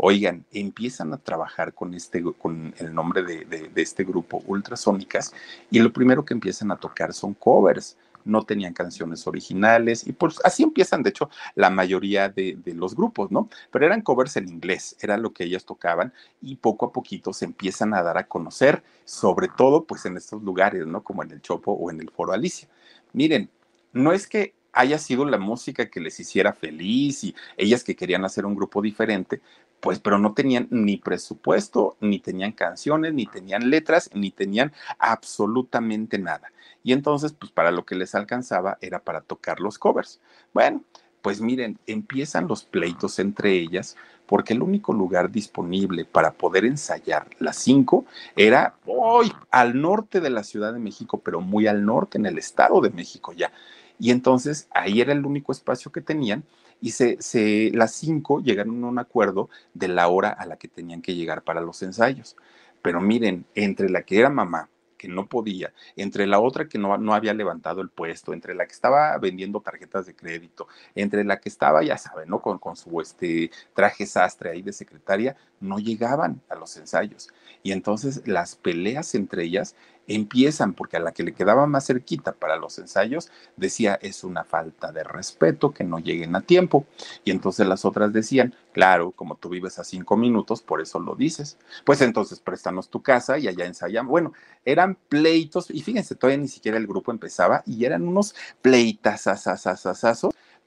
Oigan, empiezan a trabajar con, este, con el nombre de, de este grupo Ultrasónicas y lo primero que empiezan a tocar son covers no tenían canciones originales y pues así empiezan, de hecho, la mayoría de, los grupos, ¿no? Pero eran covers en inglés, era lo que ellas tocaban y poco a poquito se empiezan a dar a conocer, sobre todo pues en estos lugares, ¿no? Como en el Chopo o en el Foro Alicia. Miren, no es que haya sido la música que les hiciera feliz y ellas que querían hacer un grupo diferente, pues, pero no tenían ni presupuesto, ni tenían canciones, ni tenían letras, ni tenían absolutamente nada. Y entonces, pues para lo que les alcanzaba era para tocar los covers. Bueno, pues miren, empiezan los pleitos entre ellas porque el único lugar disponible para poder ensayar las cinco era hoy al norte de la Ciudad de México, pero muy al norte, en el Estado de México ya. Y entonces ahí era el único espacio que tenían y se, se, las cinco llegaron a un acuerdo de la hora a la que tenían que llegar para los ensayos. Pero miren, entre la que era mamá, que no podía, entre la otra que no, no, había levantado el puesto, entre la que estaba vendiendo tarjetas de crédito, entre la que estaba, ya saben, ¿no? Con, con su este, traje sastre ahí de secretaria, no llegaban a los ensayos. Y entonces las peleas entre ellas empiezan, porque a la que le quedaba más cerquita para los ensayos decía es una falta de respeto que no lleguen a tiempo. Y entonces las otras decían, claro, como tú vives a cinco minutos, por eso lo dices. Pues entonces préstanos tu casa y allá ensayamos. Bueno, eran pleitos, y fíjense, todavía ni siquiera el grupo empezaba y eran unos pleitas,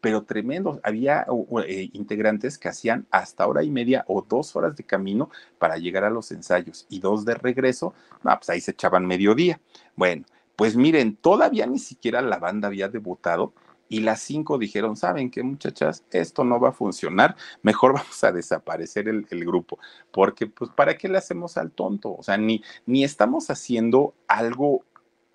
pero tremendos. Había eh, integrantes que hacían hasta hora y media o dos horas de camino para llegar a los ensayos y dos de regreso, pues ahí se echaban mediodía. Bueno, pues miren, todavía ni siquiera la banda había debutado y las cinco dijeron, ¿saben qué muchachas? Esto no va a funcionar, mejor vamos a desaparecer el, el, grupo, porque pues ¿para qué le hacemos al tonto? O sea, ni, ni estamos haciendo algo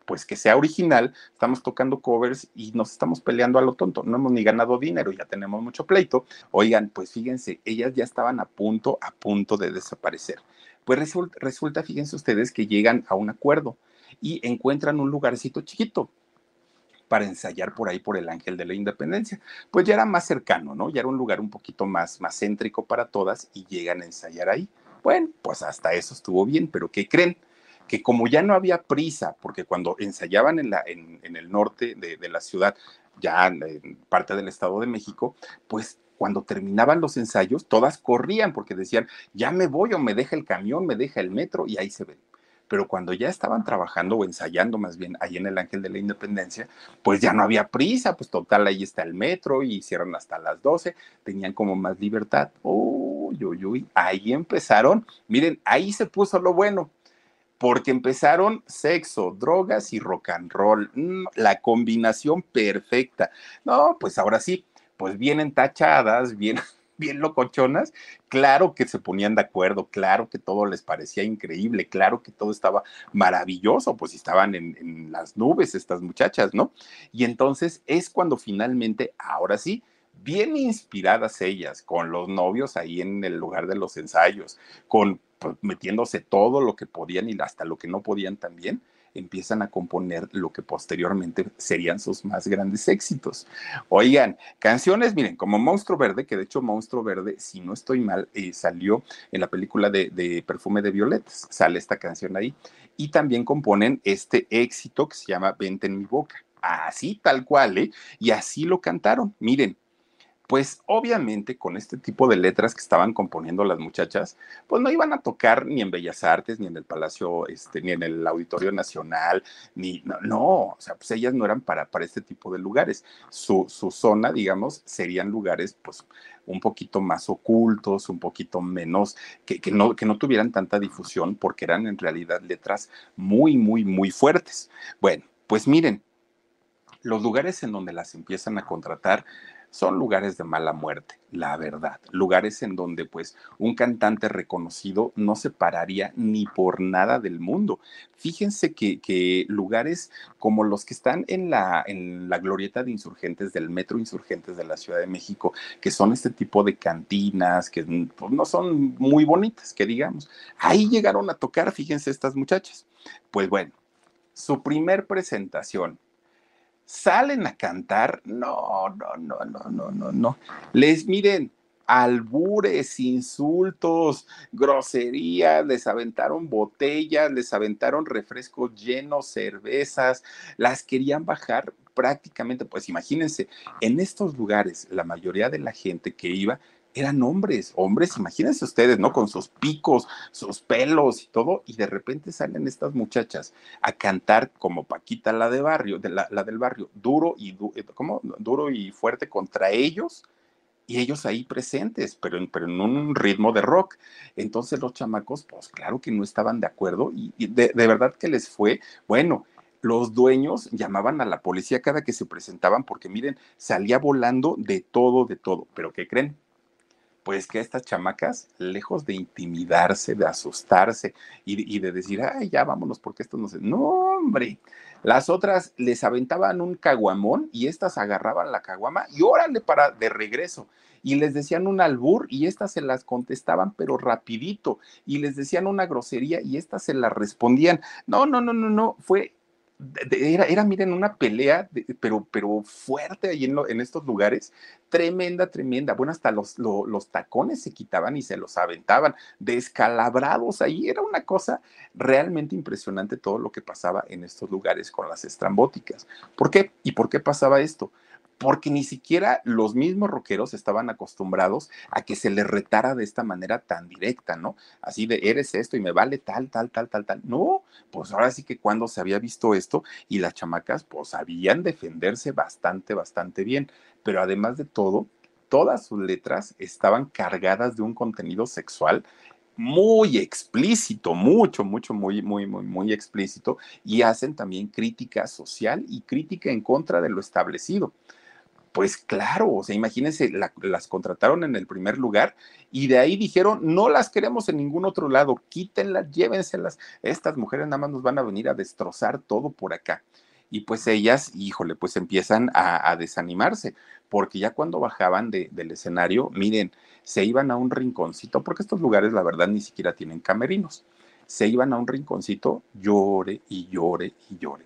pues que sea original, estamos tocando covers y nos estamos peleando a lo tonto, no hemos ni ganado dinero, ya tenemos mucho pleito. Oigan, pues fíjense, ellas ya estaban a punto, a punto de desaparecer. Pues resulta, fíjense ustedes que llegan a un acuerdo y encuentran un lugarcito chiquito para ensayar por ahí por el Ángel de la Independencia. Pues ya era más cercano, ¿no? Ya era un lugar un poquito más, más céntrico para todas y llegan a ensayar ahí. Bueno, pues hasta eso estuvo bien, pero ¿qué creen? Que como ya no había prisa, porque cuando ensayaban en, la, en, el norte de, de, la ciudad, ya en parte del Estado de México, pues cuando terminaban los ensayos, todas corrían porque decían, ya me voy o me deja el camión, me deja el metro y ahí se ven. Pero cuando ya estaban trabajando o ensayando más bien ahí en el Ángel de la Independencia, pues ya no había prisa, pues total, ahí está el metro y hicieron hasta las 12, tenían como más libertad. Uy, uy, uy, ahí empezaron. Miren, ahí se puso lo bueno porque empezaron sexo, drogas y rock and roll, mm, la combinación perfecta. No, pues ahora sí, pues vienen tachadas, bien, bien locochonas, claro que se ponían de acuerdo, claro que todo les parecía increíble, claro que todo estaba maravilloso, pues estaban en, en las nubes estas muchachas, ¿no? Y entonces es cuando finalmente, ahora sí, bien inspiradas ellas, con los novios ahí en el lugar de los ensayos, con metiéndose todo lo que podían y hasta lo que no podían también, empiezan a componer lo que posteriormente serían sus más grandes éxitos. Oigan, canciones, miren, como Monstruo Verde, que de hecho Monstruo Verde, si no estoy mal, eh, salió en la película de, de, Perfume de Violetas, sale esta canción ahí, y también componen este éxito que se llama Vente en mi boca, así tal cual, ¿eh? Y así lo cantaron, miren, pues obviamente con este tipo de letras que estaban componiendo las muchachas, pues no iban a tocar ni en Bellas Artes, ni en el Palacio, este, ni en el Auditorio Nacional, ni, no, no o sea, pues ellas no eran para, para este tipo de lugares. Su, su zona, digamos, serían lugares, pues, un poquito más ocultos, un poquito menos, que, que, no, que no tuvieran tanta difusión, porque eran en realidad letras muy, muy, muy fuertes. Bueno, pues miren, los lugares en donde las empiezan a contratar son lugares de mala muerte, la verdad. Lugares en donde pues un cantante reconocido no se pararía ni por nada del mundo. Fíjense que, lugares como los que están en la, en la glorieta de insurgentes del Metro Insurgentes de la Ciudad de México, que son este tipo de cantinas, que pues, no son muy bonitas, que digamos. Ahí llegaron a tocar, fíjense estas muchachas. Pues bueno, su primer presentación salen a cantar, no, no, no, no, no, no, no. Les miren, albures, insultos, groserías, les aventaron botellas, les aventaron refrescos llenos, cervezas, las querían bajar prácticamente, pues imagínense, en estos lugares la mayoría de la gente que iba eran hombres, hombres, imagínense ustedes, ¿no? Con sus picos, sus pelos y todo, y de repente salen estas muchachas a cantar como Paquita la de barrio, de la, del barrio, duro y eh, ¿cómo? duro y fuerte contra ellos, y ellos ahí presentes, pero en, pero en un ritmo de rock. Entonces los chamacos, pues claro que no estaban de acuerdo, y, de, de verdad que les fue, bueno, los dueños llamaban a la policía cada que se presentaban porque miren, salía volando de todo, de todo. Pero ¿qué creen? Pues que estas chamacas, lejos de intimidarse, de asustarse y, de decir, ay, ya vámonos porque esto no se... No, hombre. Las otras les aventaban un caguamón y estas agarraban la caguama y órale para de regreso. Y les decían un albur y estas se las contestaban, pero rapidito. Y les decían una grosería y estas se las respondían. No, no, no, no, no. Fue era, era, miren, una pelea, pero, pero fuerte ahí en, en, estos lugares, tremenda, tremenda. Bueno, hasta los, los tacones se quitaban y se los aventaban, descalabrados ahí. Era una cosa realmente impresionante todo lo que pasaba en estos lugares con las estrambóticas. ¿Por qué? ¿Y por qué pasaba esto? Porque ni siquiera los mismos rockeros estaban acostumbrados a que se les retara de esta manera tan directa, ¿no? Así de, eres esto y me vale tal, tal, tal, tal, tal. No, pues ahora sí que cuando se había visto esto y las chamacas, pues sabían defenderse bastante, bastante bien. Pero además de todo, todas sus letras estaban cargadas de un contenido sexual muy explícito, mucho, mucho, muy, muy, muy, muy explícito, y hacen también crítica social y crítica en contra de lo establecido. Pues claro, o sea, imagínense, las contrataron en el primer lugar y de ahí dijeron, no las queremos en ningún otro lado, quítenlas, llévenselas. Estas mujeres nada más nos van a venir a destrozar todo por acá. Y pues ellas, híjole, pues empiezan a, desanimarse, porque ya cuando bajaban del escenario, miren, se iban a un rinconcito, porque estos lugares, la verdad, ni siquiera tienen camerinos se iban a un rinconcito, llore y llore y llore.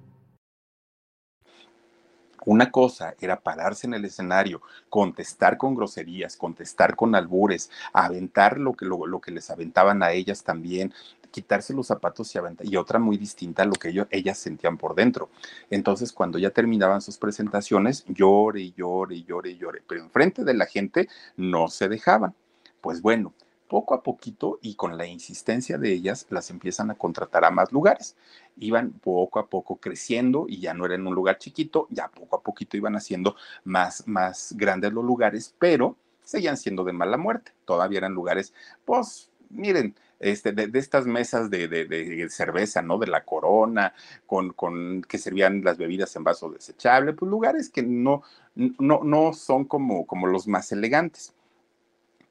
Una cosa era pararse en el escenario, contestar con groserías, contestar con albures, aventar lo que, lo, que les aventaban a ellas también, quitarse los zapatos y aventar, y otra muy distinta a lo que ellos, ellas sentían por dentro. Entonces, cuando ya terminaban sus presentaciones, llore y llore y llore y llore, pero enfrente de la gente no se dejaban. Pues bueno, poco a poquito y con la insistencia de ellas, las empiezan a contratar a más lugares. Iban poco a poco creciendo y ya no era en un lugar chiquito, ya poco a poquito iban haciendo más, más grandes los lugares, pero seguían siendo de mala muerte. Todavía eran lugares, pues, miren, este, de, estas mesas de, cerveza, ¿no? De la corona, con, con, que servían las bebidas en vaso desechable, pues lugares que no, no, no son como, como los más elegantes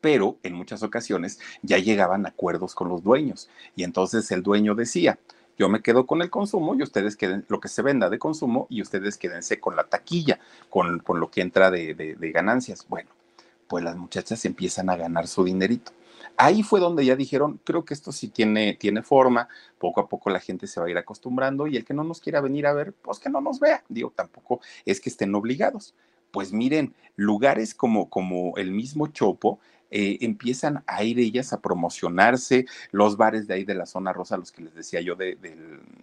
pero en muchas ocasiones ya llegaban acuerdos con los dueños y entonces el dueño decía, yo me quedo con el consumo y ustedes queden lo que se venda de consumo y ustedes quédense con la taquilla, con, lo que entra de, de, ganancias. Bueno, pues las muchachas empiezan a ganar su dinerito. Ahí fue donde ya dijeron, creo que esto sí tiene, tiene forma, poco a poco la gente se va a ir acostumbrando y el que no nos quiera venir a ver, pues que no nos vea. Digo, tampoco es que estén obligados. Pues miren, lugares como, como el mismo Chopo eh, empiezan a ir ellas a promocionarse, los bares de ahí de la zona rosa, los que les decía yo de,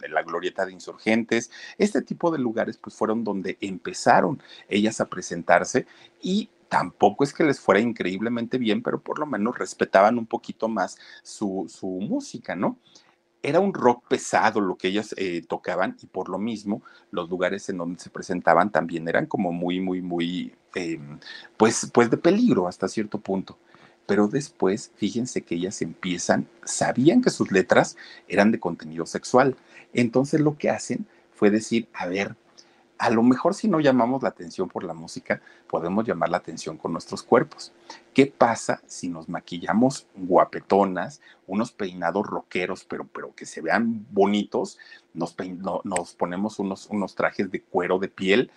la glorieta de insurgentes, este tipo de lugares pues fueron donde empezaron ellas a presentarse y tampoco es que les fuera increíblemente bien, pero por lo menos respetaban un poquito más su, su música, ¿no? era un rock pesado lo que ellas eh, tocaban y por lo mismo los lugares en donde se presentaban también eran como muy, muy, muy, eh, pues, pues de peligro hasta cierto punto. Pero después, fíjense que ellas empiezan, sabían que sus letras eran de contenido sexual. Entonces lo que hacen fue decir, a ver, a lo mejor si no llamamos la atención por la música, podemos llamar la atención con nuestros cuerpos. ¿Qué pasa si nos maquillamos guapetonas, unos peinados rockeros, pero, pero que se vean bonitos? Nos, nos ponemos unos, unos trajes de cuero de piel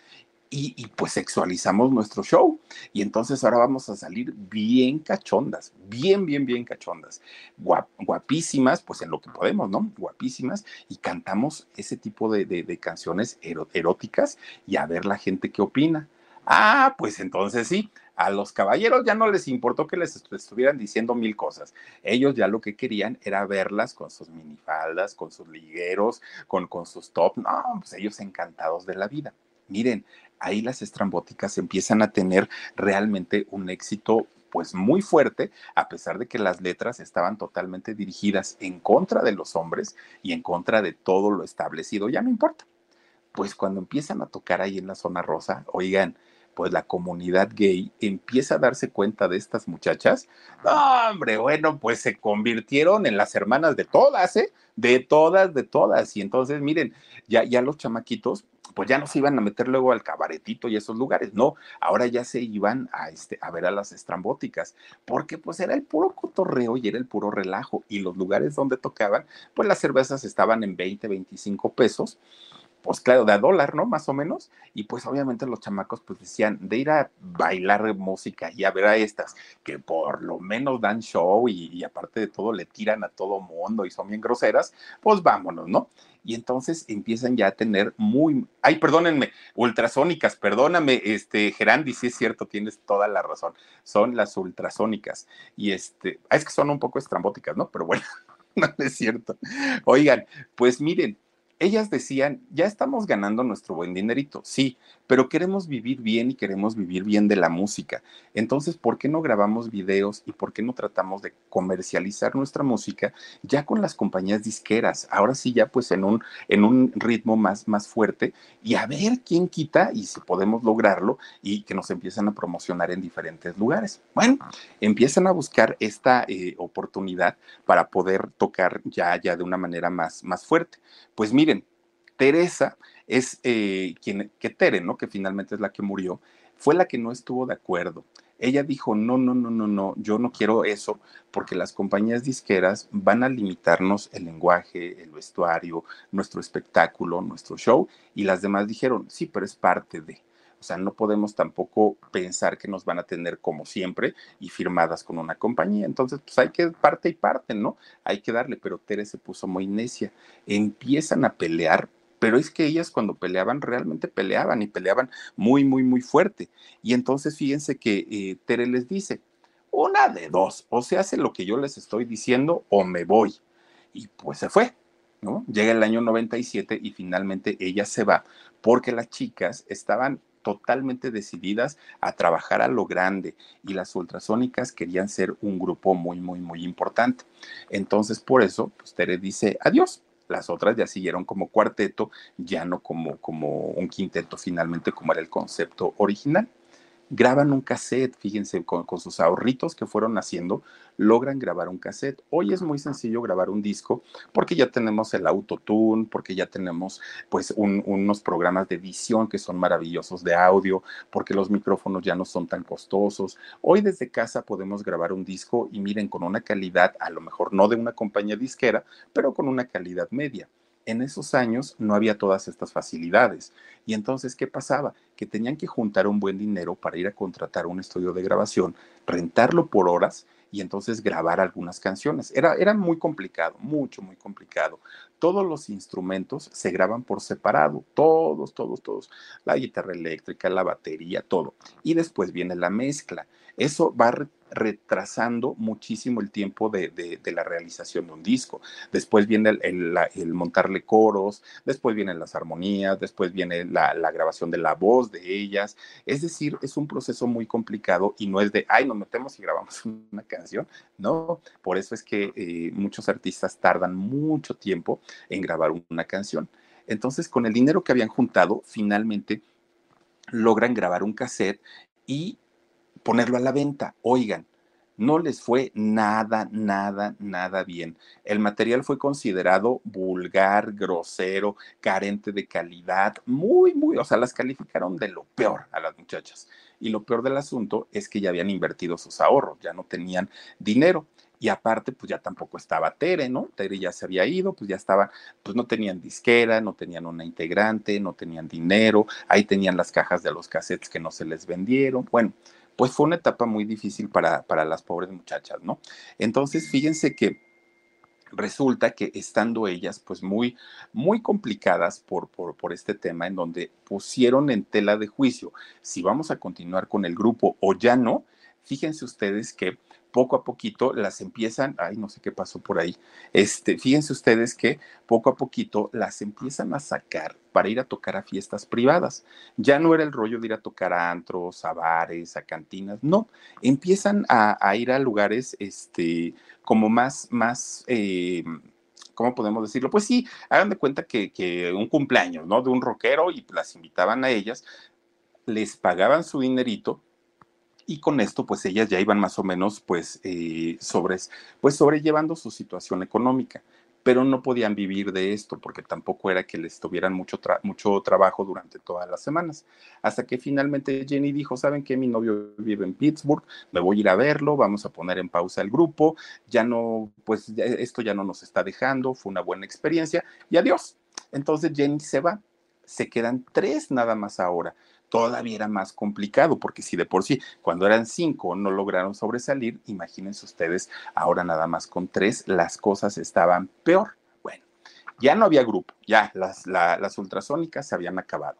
y, pues sexualizamos nuestro show. Y entonces ahora vamos a salir bien cachondas, bien, bien, bien cachondas, guapísimas, pues en lo que podemos, ¿no? Guapísimas, y cantamos ese tipo de, canciones eróticas y a ver la gente qué opina. Ah, pues entonces sí, a los caballeros ya no les importó que les estuvieran diciendo mil cosas. Ellos ya lo que querían era verlas con sus minifaldas, con sus ligueros, con, con sus top. No, pues ellos encantados de la vida. Miren, ahí las estrambóticas empiezan a tener realmente un éxito pues muy fuerte, a pesar de que las letras estaban totalmente dirigidas en contra de los hombres y en contra de todo lo establecido, ya no importa. Pues cuando empiezan a tocar ahí en la zona rosa, oigan, pues la comunidad gay empieza a darse cuenta de estas muchachas. hombre, bueno, pues se convirtieron en las hermanas de todas, ¿eh? De todas, de todas. Y entonces, miren, ya, ya los chamaquitos pues ya no se iban a meter luego al cabaretito y esos lugares, no, ahora ya se iban a, este, a ver a las estrambóticas, porque pues era el puro cotorreo y era el puro relajo, y los lugares donde tocaban, pues las cervezas estaban en 20, 25 pesos, pues claro, de a dólar, ¿no? Más o menos. Y pues obviamente los chamacos pues decían, de ir a bailar música y a ver a estas, que por lo menos dan show y, y aparte de todo le tiran a todo mundo y son bien groseras, pues vámonos, ¿no? Y entonces empiezan ya a tener muy, ay, perdónenme, ultrasónicas, perdóname, este, Gerandi, sí es cierto, tienes toda la razón, son las ultrasónicas. Y este, ah, es que son un poco estrambóticas, ¿no? Pero bueno, no es cierto. Oigan, pues miren, ellas decían, ya estamos ganando nuestro buen dinerito, sí, pero queremos vivir bien y queremos vivir bien de la música. Entonces, ¿por qué no grabamos videos y por qué no tratamos de comercializar nuestra música ya con las compañías disqueras? Ahora sí, ya pues en un, en un ritmo más, más fuerte y a ver quién quita y si podemos lograrlo y que nos empiezan a promocionar en diferentes lugares. Bueno, empiezan a buscar esta eh, oportunidad para poder tocar ya, ya de una manera más, más fuerte. Pues miren, Teresa es eh, quien, que Tere, ¿no? Que finalmente es la que murió, fue la que no estuvo de acuerdo. Ella dijo, no, no, no, no, no, yo no quiero eso porque las compañías disqueras van a limitarnos el lenguaje, el vestuario, nuestro espectáculo, nuestro show. Y las demás dijeron, sí, pero es parte de. O sea, no podemos tampoco pensar que nos van a tener como siempre y firmadas con una compañía. Entonces, pues hay que parte y parte, ¿no? Hay que darle, pero Tere se puso muy necia. Empiezan a pelear pero es que ellas cuando peleaban realmente peleaban y peleaban muy, muy, muy fuerte. Y entonces fíjense que eh, Tere les dice, una de dos, o se hace lo que yo les estoy diciendo o me voy. Y pues se fue, ¿no? Llega el año 97 y finalmente ella se va porque las chicas estaban totalmente decididas a trabajar a lo grande y las ultrasónicas querían ser un grupo muy, muy, muy importante. Entonces, por eso, pues Tere dice adiós las otras ya siguieron como cuarteto, ya no como, como un quinteto finalmente, como era el concepto original graban un cassette, fíjense, con, sus ahorritos que fueron haciendo, logran grabar un cassette. Hoy es muy sencillo grabar un disco porque ya tenemos el autotune, porque ya tenemos pues unos programas de edición que son maravillosos de audio, porque los micrófonos ya no son tan costosos. Hoy desde casa podemos grabar un disco y miren con una calidad, a lo mejor no de una compañía disquera, pero con una calidad media. En esos años no había todas estas facilidades. Y entonces, ¿qué pasaba? Que tenían que juntar un buen dinero para ir a contratar un estudio de grabación, rentarlo por horas y entonces grabar algunas canciones. Era, era muy complicado, mucho, muy complicado. Todos los instrumentos se graban por separado, todos, todos, todos. La guitarra eléctrica, la batería, todo. Y después viene la mezcla. Eso va retrasando muchísimo el tiempo de, la realización de un disco. Después viene el, montarle coros, después vienen las armonías, después viene la, grabación de la voz de ellas. Es decir, es un proceso muy complicado y no es de, ay, nos metemos y grabamos una canción. No, por eso es que eh, muchos artistas tardan mucho tiempo en grabar una canción. Entonces, con el dinero que habían juntado, finalmente logran grabar un cassette y ponerlo a la venta. Oigan, no les fue nada, nada, nada bien. El material fue considerado vulgar, grosero, carente de calidad, muy, muy, o sea, las calificaron de lo peor a las muchachas. Y lo peor del asunto es que ya habían invertido sus ahorros, ya no tenían dinero. Y aparte, pues ya tampoco estaba Tere, ¿no? Tere ya se había ido, pues ya estaba, pues no tenían disquera, no tenían una integrante, no tenían dinero, ahí tenían las cajas de los cassettes que no se les vendieron. Bueno, pues fue una etapa muy difícil para, para las pobres muchachas, ¿no? Entonces, fíjense que resulta que estando ellas pues muy, muy complicadas por, por, por, este tema en donde pusieron en tela de juicio si vamos a continuar con el grupo o ya no, fíjense ustedes que poco a poquito las empiezan, ay, no sé qué pasó por ahí, este, fíjense ustedes que poco a poquito las empiezan a sacar para ir a tocar a fiestas privadas. Ya no era el rollo de ir a tocar a antros, a bares, a cantinas, no, empiezan a, ir a lugares, este, como más, más, eh, ¿cómo podemos decirlo? Pues sí, hagan de cuenta que, un cumpleaños, ¿no? De un rockero y las invitaban a ellas, les pagaban su dinerito y con esto pues ellas ya iban más o menos pues, eh, pues sobrellevando su situación económica pero no podían vivir de esto porque tampoco era que les tuvieran mucho, mucho trabajo durante todas las semanas. Hasta que finalmente Jenny dijo, ¿saben qué? Mi novio vive en Pittsburgh, me voy a ir a verlo, vamos a poner en pausa el grupo, ya no, pues esto ya no nos está dejando, fue una buena experiencia y adiós. Entonces Jenny se va, se quedan tres nada más ahora todavía era más complicado, porque si de por sí cuando eran cinco no lograron sobresalir, imagínense ustedes, ahora nada más con tres las cosas estaban peor. Bueno, ya no había grupo, ya las, las ultrasónicas se habían acabado.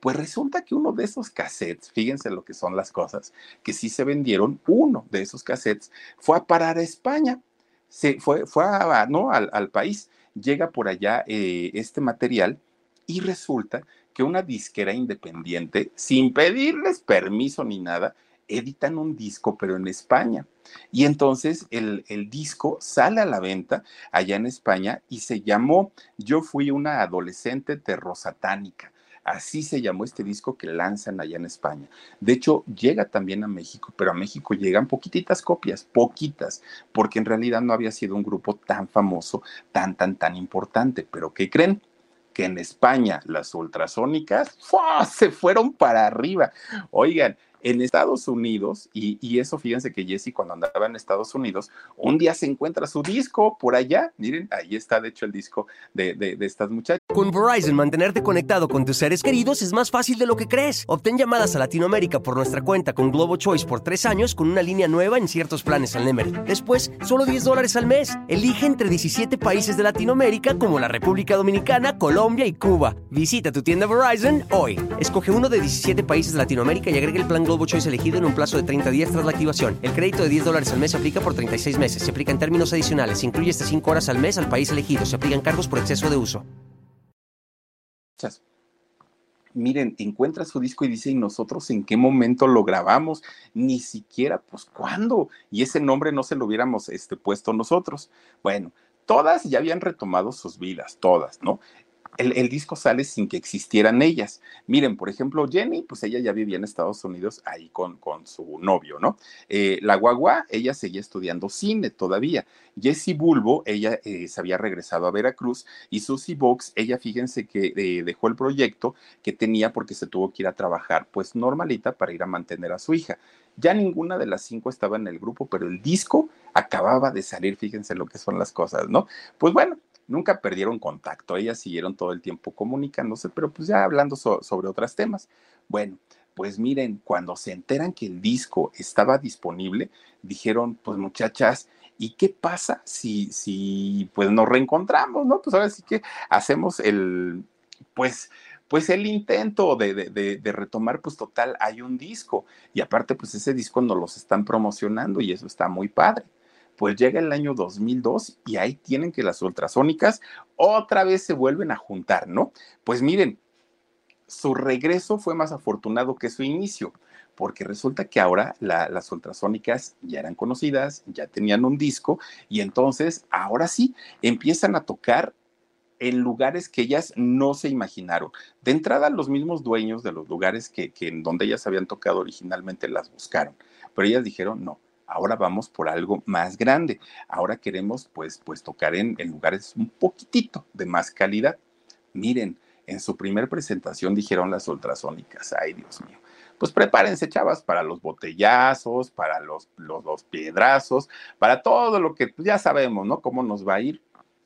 Pues resulta que uno de esos cassettes, fíjense lo que son las cosas, que sí se vendieron, uno de esos cassettes fue a parar a España, se fue, fue ¿no? al, país, llega por allá eh, este material y resulta que una disquera independiente, sin pedirles permiso ni nada, editan un disco, pero en España. Y entonces el, el, disco sale a la venta allá en España y se llamó Yo fui una adolescente terrosatánica. Así se llamó este disco que lanzan allá en España. De hecho, llega también a México, pero a México llegan poquititas copias, poquitas, porque en realidad no había sido un grupo tan famoso, tan, tan, tan importante. Pero ¿qué creen? Que en España las ultrasónicas se fueron para arriba. Oigan, en Estados Unidos, y, eso fíjense que Jesse cuando andaba en Estados Unidos, un día se encuentra su disco por allá, miren, ahí está de hecho el disco de, de, de estas muchachas. Con Verizon, mantenerte conectado con tus seres queridos es más fácil de lo que crees. Obtén llamadas a Latinoamérica por nuestra cuenta con Globo Choice por tres años con una línea nueva en ciertos planes al Nemery. Después, solo 10 dólares al mes. Elige entre 17 países de Latinoamérica como la República Dominicana, Colombia y Cuba. Visita tu tienda Verizon hoy. Escoge uno de 17 países de Latinoamérica y agrega el plan Globo Choice elegido en un plazo de 30 días tras la activación. El crédito de 10 dólares al mes se aplica por 36 meses. Se aplica en términos adicionales. Se incluye hasta 5 horas al mes al país elegido. Se aplican cargos por exceso de uso. Miren, encuentra su disco y dice, ¿y nosotros en qué momento lo grabamos? Ni siquiera, pues, ¿cuándo? Y ese nombre no se lo hubiéramos este, puesto nosotros. Bueno, todas ya habían retomado sus vidas, todas, ¿no? El, disco sale sin que existieran ellas. Miren, por ejemplo, Jenny, pues ella ya vivía en Estados Unidos ahí con, con su novio, ¿no? Eh, la guagua, ella seguía estudiando cine todavía. Jessie Bulbo, ella eh, se había regresado a Veracruz y Susie Box, ella fíjense que eh, dejó el proyecto que tenía porque se tuvo que ir a trabajar, pues normalita para ir a mantener a su hija. Ya ninguna de las cinco estaba en el grupo, pero el disco acababa de salir, fíjense lo que son las cosas, ¿no? Pues bueno, nunca perdieron contacto, ellas siguieron todo el tiempo comunicándose, pero pues ya hablando sobre otros temas. Bueno, pues miren, cuando se enteran que el disco estaba disponible, dijeron, pues muchachas, ¿y qué pasa si, si pues nos reencontramos, no? Pues ahora sí que hacemos el, pues, pues el intento de, de, retomar, pues total, hay un disco y aparte, pues ese disco nos los están promocionando y eso está muy padre. Pues llega el año 2002 y ahí tienen que las ultrasónicas otra vez se vuelven a juntar, ¿no? Pues miren, su regreso fue más afortunado que su inicio, porque resulta que ahora las ultrasónicas ya eran conocidas, ya tenían un disco y entonces ahora sí empiezan a tocar en lugares que ellas no se imaginaron. De entrada, los mismos dueños de los lugares que, en donde ellas habían tocado originalmente las buscaron, pero ellas dijeron no. Ahora vamos por algo más grande. Ahora queremos, pues, pues tocar en, lugares un poquitito de más calidad. Miren, en su primer presentación dijeron las ultrasónicas, ay Dios mío, pues prepárense chavas para los botellazos, para los, los, piedrazos, para todo lo que pues, ya sabemos, ¿no? Cómo nos va a ir.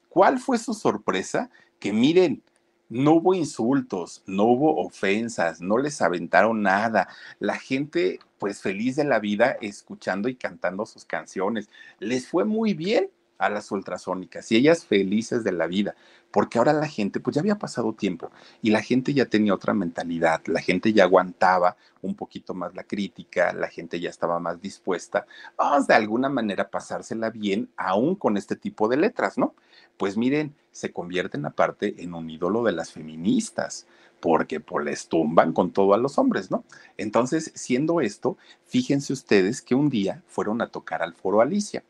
¿Cuál fue su sorpresa? Que miren, no hubo insultos, no hubo ofensas, no les aventaron nada. La gente, pues feliz de la vida, escuchando y cantando sus canciones. Les fue muy bien a las ultrasónicas y ellas felices de la vida, porque ahora la gente, pues ya había pasado tiempo y la gente ya tenía otra mentalidad, la gente ya aguantaba un poquito más la crítica, la gente ya estaba más dispuesta, vamos de alguna manera pasársela bien, aún con este tipo de letras, ¿no? Pues miren, se convierten aparte en un ídolo de las feministas porque pues les tumban con todo a los hombres, ¿no? Entonces, siendo esto, fíjense ustedes que un día fueron a tocar al foro Alicia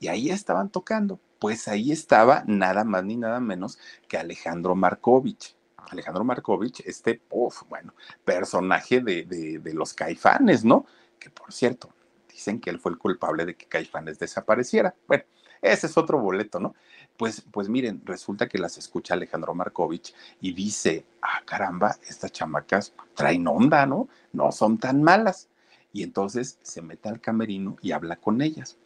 y ahí estaban tocando. Pues ahí estaba nada más ni nada menos que Alejandro Markovich. Alejandro Markovich, este, bueno, personaje de, de, los caifanes, ¿no? Que por cierto, dicen que él fue el culpable de que Caifanes desapareciera. Bueno, ese es otro boleto, ¿no? Pues, pues miren, resulta que las escucha Alejandro Markovich y dice, ah, caramba, estas chamacas traen onda, ¿no? No son tan malas. Y entonces se mete al camerino y habla con ellas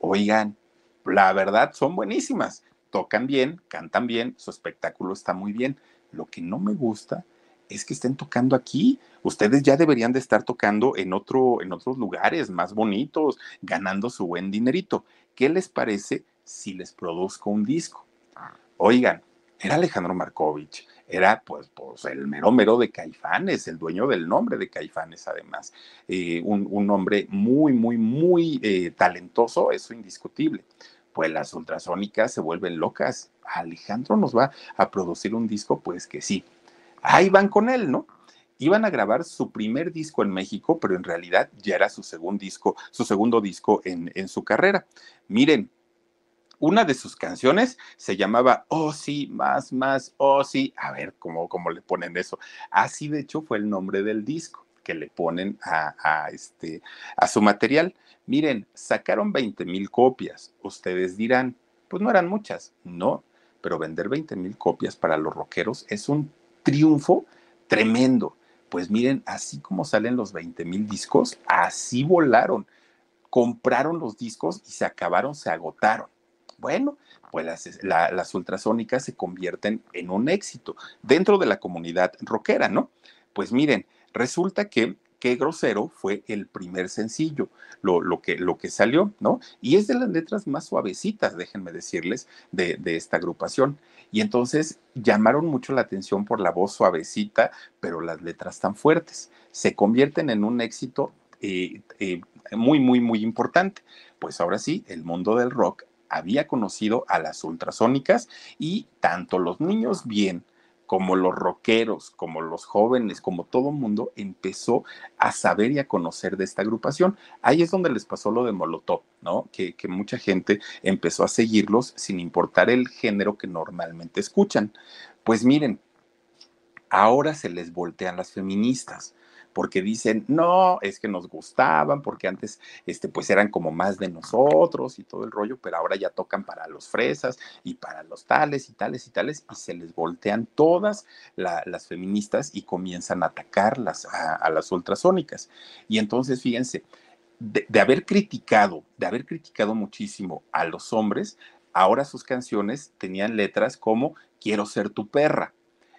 oigan, la verdad son buenísimas, tocan bien, cantan bien, su espectáculo está muy bien. Lo que no me gusta es que estén tocando aquí. Ustedes ya deberían de estar tocando en, otro, en otros lugares más bonitos, ganando su buen dinerito. ¿Qué les parece si les produzco un disco? Oigan, era Alejandro Markovich, era pues, pues, el mero mero de Caifanes, el dueño del nombre de Caifanes además, eh, un, hombre muy, muy, muy eh, talentoso, eso indiscutible. Pues las ultrasónicas se vuelven locas. Alejandro nos va a producir un disco, pues que sí. Ahí van con él, ¿no? Iban a grabar su primer disco en México, pero en realidad ya era su segundo disco, su segundo disco en, en su carrera. Miren, una de sus canciones se llamaba Oh sí, más, más, oh sí. A ver cómo, cómo le ponen eso. Así de hecho fue el nombre del disco que le ponen a, este, a su material. Miren, sacaron 20 mil copias. Ustedes dirán, pues no eran muchas. No, pero vender 20 mil copias para los rockeros es un triunfo tremendo. Pues miren, así como salen los 20 mil discos, así volaron. Compraron los discos y se acabaron, se agotaron. Bueno, pues las, ultrasónicas se convierten en un éxito dentro de la comunidad rockera, ¿no? Pues miren, resulta que Qué grosero fue el primer sencillo, lo, que, salió, ¿no? Y es de las letras más suavecitas, déjenme decirles, de, de, esta agrupación. Y entonces llamaron mucho la atención por la voz suavecita, pero las letras tan fuertes. Se convierten en un éxito eh, eh, muy, muy, muy importante. Pues ahora sí, el mundo del rock había conocido a las ultrasónicas y tanto los niños bien como los rockeros, como los jóvenes, como todo mundo empezó a saber y a conocer de esta agrupación. Ahí es donde les pasó lo de Molotov, ¿no? Que, que mucha gente empezó a seguirlos sin importar el género que normalmente escuchan. Pues miren, ahora se les voltean las feministas porque dicen, no, es que nos gustaban, porque antes, este, pues eran como más de nosotros y todo el rollo, pero ahora ya tocan para los fresas y para los tales y tales y tales, y se les voltean todas las feministas y comienzan a atacarlas a, las ultrasónicas. Y entonces, fíjense, de, haber criticado, de haber criticado muchísimo a los hombres, Ahora sus canciones tenían letras como Quiero ser tu perra.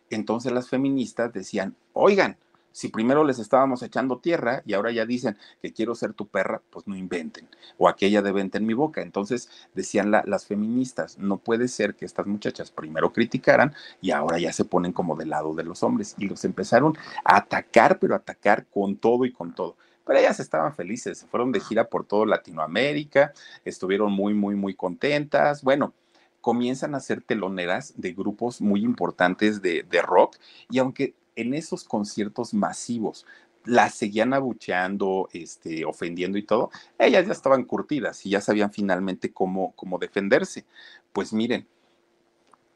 Entonces las feministas decían, oigan, si primero les estábamos echando tierra y ahora ya dicen que quiero ser tu perra, pues no inventen. O aquella de venta en mi boca. Entonces decían las feministas, no puede ser que estas muchachas primero criticaran y ahora ya se ponen como del lado de los hombres. Y los empezaron a atacar, pero atacar con todo y con todo. Pero ellas estaban felices, se fueron de gira por todo Latinoamérica, estuvieron muy, muy, muy contentas. Bueno, comienzan a ser teloneras de grupos muy importantes de, de rock y aunque en esos conciertos masivos las seguían abucheando, este, ofendiendo y todo, ellas ya estaban curtidas y ya sabían finalmente cómo, cómo defenderse. Pues miren,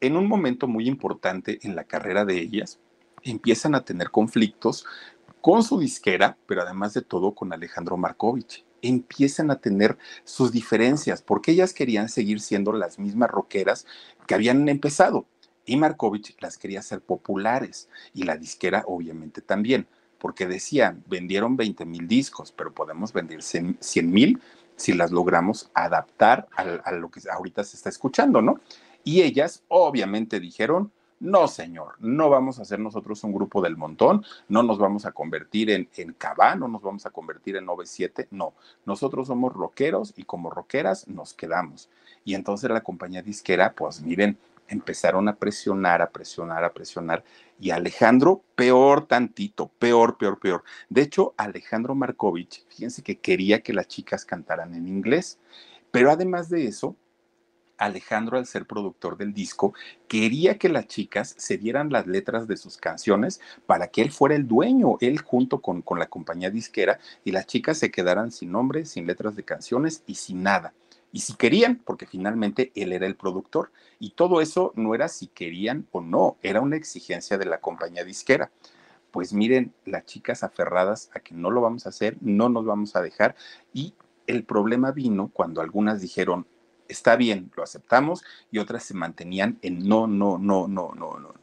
en un momento muy importante en la carrera de ellas, empiezan a tener conflictos con su disquera, pero además de todo con Alejandro Markovich. Empiezan a tener sus diferencias porque ellas querían seguir siendo las mismas rockeras que habían empezado y Markovich las quería hacer populares y la disquera obviamente también, porque decían, vendieron 20 mil discos, pero podemos vender 100 mil si las logramos adaptar a, lo que ahorita se está escuchando, ¿no? Y ellas obviamente dijeron, no, señor, no vamos a ser nosotros un grupo del montón, no nos vamos a convertir en, en Cabá, no nos vamos a convertir en 97, no, nosotros somos rockeros y como rockeras nos quedamos. Y entonces la compañía disquera, pues miren, empezaron a presionar, a presionar, a presionar. Y Alejandro, peor tantito, peor, peor, peor. De hecho, Alejandro Markovich, fíjense que quería que las chicas cantaran en inglés. Pero además de eso, Alejandro, al ser productor del disco, quería que las chicas se dieran las letras de sus canciones para que él fuera el dueño, él junto con, con la compañía disquera, y las chicas se quedaran sin nombre, sin letras de canciones y sin nada y si querían, porque finalmente él era el productor. Y todo eso no era si querían o no, era una exigencia de la compañía disquera. Pues miren, las chicas aferradas a que no lo vamos a hacer, no nos vamos a dejar. Y el problema vino cuando algunas dijeron, está bien, lo aceptamos, y otras se mantenían en no, no, no, no, no, no.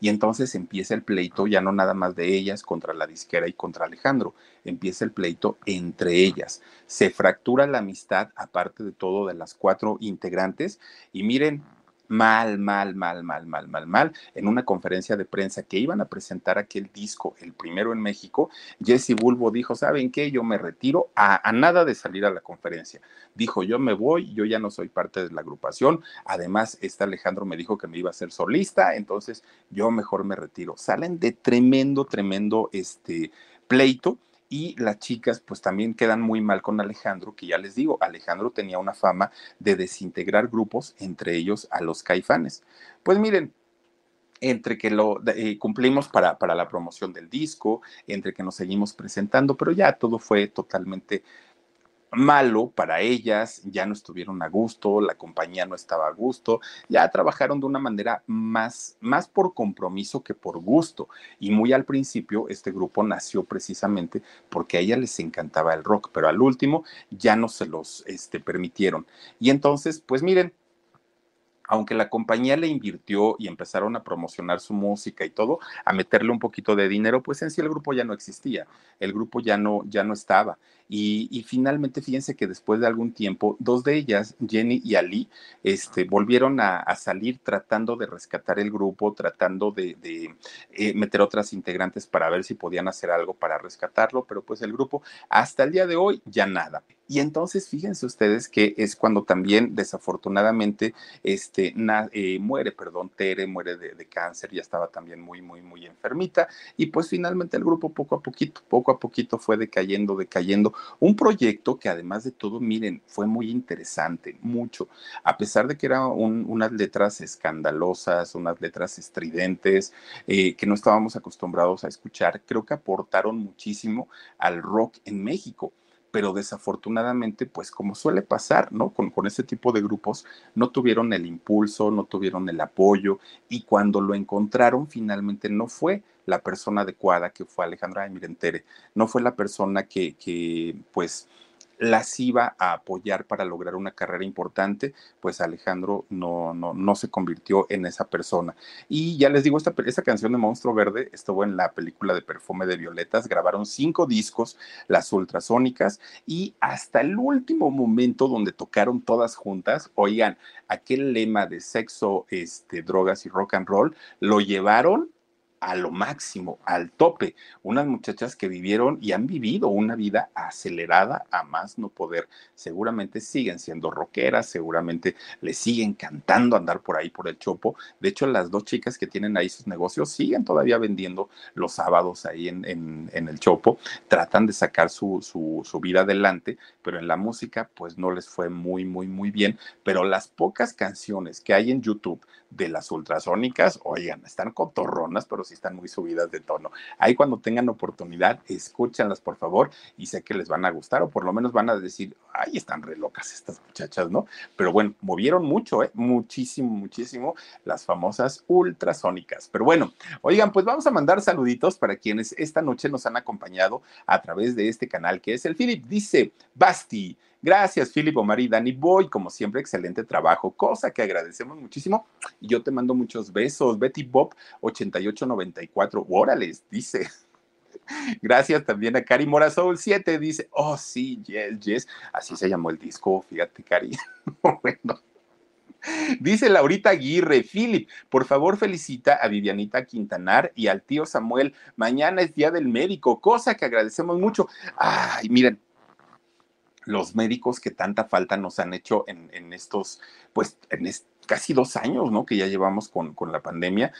Y entonces empieza el pleito, ya no nada más de ellas contra la disquera y contra Alejandro, empieza el pleito entre ellas. Se fractura la amistad, aparte de todo, de las cuatro integrantes. Y miren, mal, mal, mal, mal, mal, mal, mal, en una conferencia de prensa que iban a presentar aquel disco, el primero en México, Jesse Bulbo dijo, ¿saben qué? Yo me retiro a, nada de salir a la conferencia. Dijo, yo me voy, yo ya no soy parte de la agrupación. Además, este Alejandro me dijo que me iba a ser solista, entonces yo mejor me retiro. Salen de tremendo, tremendo este pleito y las chicas pues también quedan muy mal con Alejandro, que ya les digo, Alejandro tenía una fama de desintegrar grupos, entre ellos a los caifanes. Pues miren, entre que lo eh, cumplimos para, para la promoción del disco, entre que nos seguimos presentando, pero ya todo fue totalmente malo para ellas, ya no estuvieron a gusto, la compañía no estaba a gusto, ya trabajaron de una manera más, más por compromiso que por gusto. Y muy al principio este grupo nació precisamente porque a ella les encantaba el rock, pero al último ya no se los este, permitieron. Y entonces, pues miren, aunque la compañía le invirtió y empezaron a promocionar su música y todo, a meterle un poquito de dinero, pues en sí el grupo ya no existía, el grupo ya no, ya no estaba. Y, y, finalmente, fíjense que después de algún tiempo, dos de ellas, Jenny y Ali, este, volvieron a, salir tratando de rescatar el grupo, tratando de, de eh, meter otras integrantes para ver si podían hacer algo para rescatarlo, pero pues el grupo hasta el día de hoy ya nada. Y entonces fíjense ustedes que es cuando también desafortunadamente este, eh, muere, perdón, Tere muere de, de, cáncer, ya estaba también muy, muy, muy enfermita. Y pues finalmente el grupo poco a poquito, poco a poquito fue decayendo, decayendo. Un proyecto que además de todo, miren, fue muy interesante, mucho. A pesar de que eran un, unas letras escandalosas, unas letras estridentes, eh, que no estábamos acostumbrados a escuchar, creo que aportaron muchísimo al rock en México pero desafortunadamente, pues como suele pasar, ¿no? Con, con ese tipo de grupos, no tuvieron el impulso, no tuvieron el apoyo y cuando lo encontraron, finalmente no fue la persona adecuada que fue Alejandra de Mirentere, no fue la persona que, que pues las iba a apoyar para lograr una carrera importante, pues Alejandro no, no, no se convirtió en esa persona. Y ya les digo, esta, esta canción de Monstruo Verde estuvo en la película de Perfume de Violetas, grabaron cinco discos, las ultrasónicas, y hasta el último momento donde tocaron todas juntas, oigan, aquel lema de sexo, este, drogas y rock and roll, lo llevaron a lo máximo, al tope. Unas muchachas que vivieron y han vivido una vida acelerada a más no poder. Seguramente siguen siendo rockeras, seguramente le siguen cantando andar por ahí por el chopo. De hecho, las dos chicas que tienen ahí sus negocios siguen todavía vendiendo los sábados ahí en, en, el chopo. Tratan de sacar su, su vida adelante, pero en la música pues no les fue muy, muy, muy bien. Pero las pocas canciones que hay en YouTube de las ultrasónicas, oigan, están cotorronas, pero sí están muy subidas de tono. Ahí cuando tengan oportunidad, escúchanlas, por favor, y sé que les van a gustar, o por lo menos van a decir, ay, están re locas estas muchachas, ¿no? Pero bueno, movieron mucho, ¿eh? Muchísimo, muchísimo las famosas ultrasónicas. Pero bueno, oigan, pues vamos a mandar saluditos para quienes esta noche nos han acompañado a través de este canal, que es el Philip. Dice, Basti, Gracias, Philip, Omar y Dani Boy. Como siempre, excelente trabajo, cosa que agradecemos muchísimo. Y yo te mando muchos besos. Betty Bob 8894. Órales, dice. Gracias también a Cari Mora Soul 7. Dice, oh sí, yes, yes. Así se llamó el disco, fíjate, Cari. bueno. Dice Laurita Aguirre, Philip, por favor felicita a Vivianita Quintanar y al tío Samuel. Mañana es Día del Médico, cosa que agradecemos mucho. Ay, miren, los médicos que tanta falta nos han hecho en, estos, pues, en casi dos años, ¿no? Que ya llevamos con, con la pandemia,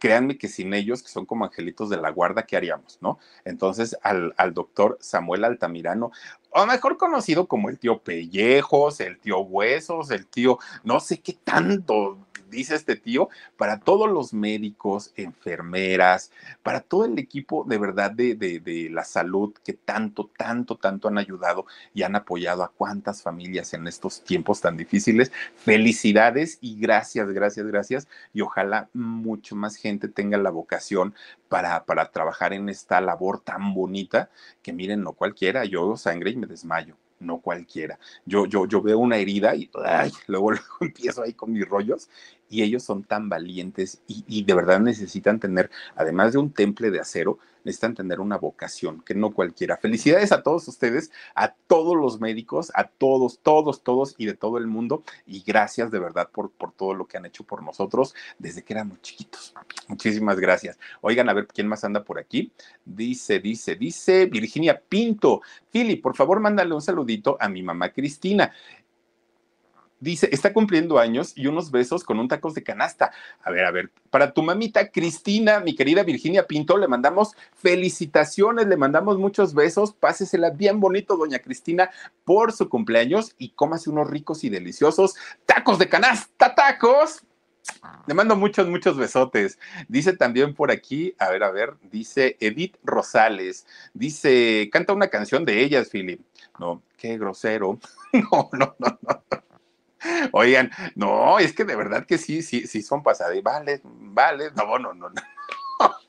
créanme que sin ellos, que son como angelitos de la guarda, ¿qué haríamos, no? Entonces, al, al, doctor Samuel Altamirano, o mejor conocido como el tío Pellejos, el tío Huesos, el tío, no sé qué tanto dice este tío, para todos los médicos, enfermeras, para todo el equipo de verdad de, de, la salud que tanto, tanto, tanto han ayudado y han apoyado a cuántas familias en estos tiempos tan difíciles. Felicidades y gracias, gracias, gracias. Y ojalá mucho más gente tenga la vocación para, para trabajar en esta labor tan bonita que miren, no cualquiera, yo sangre y me desmayo no cualquiera. Yo, yo, yo veo una herida y luego empiezo ahí con mis rollos y ellos son tan valientes y, de verdad necesitan tener, además de un temple de acero, necesitan tener una vocación, que no cualquiera. Felicidades a todos ustedes, a todos los médicos, a todos, todos, todos y de todo el mundo. Y gracias de verdad por, por todo lo que han hecho por nosotros desde que éramos chiquitos. Muchísimas gracias. Oigan, a ver quién más anda por aquí. Dice, dice, dice Virginia Pinto. Fili, por favor, mándale un saludito a mi mamá Cristina dice, está cumpliendo años y unos besos con un tacos de canasta. A ver, a ver, para tu mamita Cristina, mi querida Virginia Pinto, le mandamos felicitaciones, le mandamos muchos besos, pásesela bien bonito, doña Cristina, por su cumpleaños y cómase unos ricos y deliciosos tacos de canasta, tacos. Le mando muchos, muchos besotes. Dice también por aquí, a ver, a ver, dice Edith Rosales, dice, canta una canción de ellas, Philip. No, qué grosero. No, no, no, no. Oigan, no, es que de verdad que sí, sí, sí son pasadas. Vale, vale, no, no, no, no.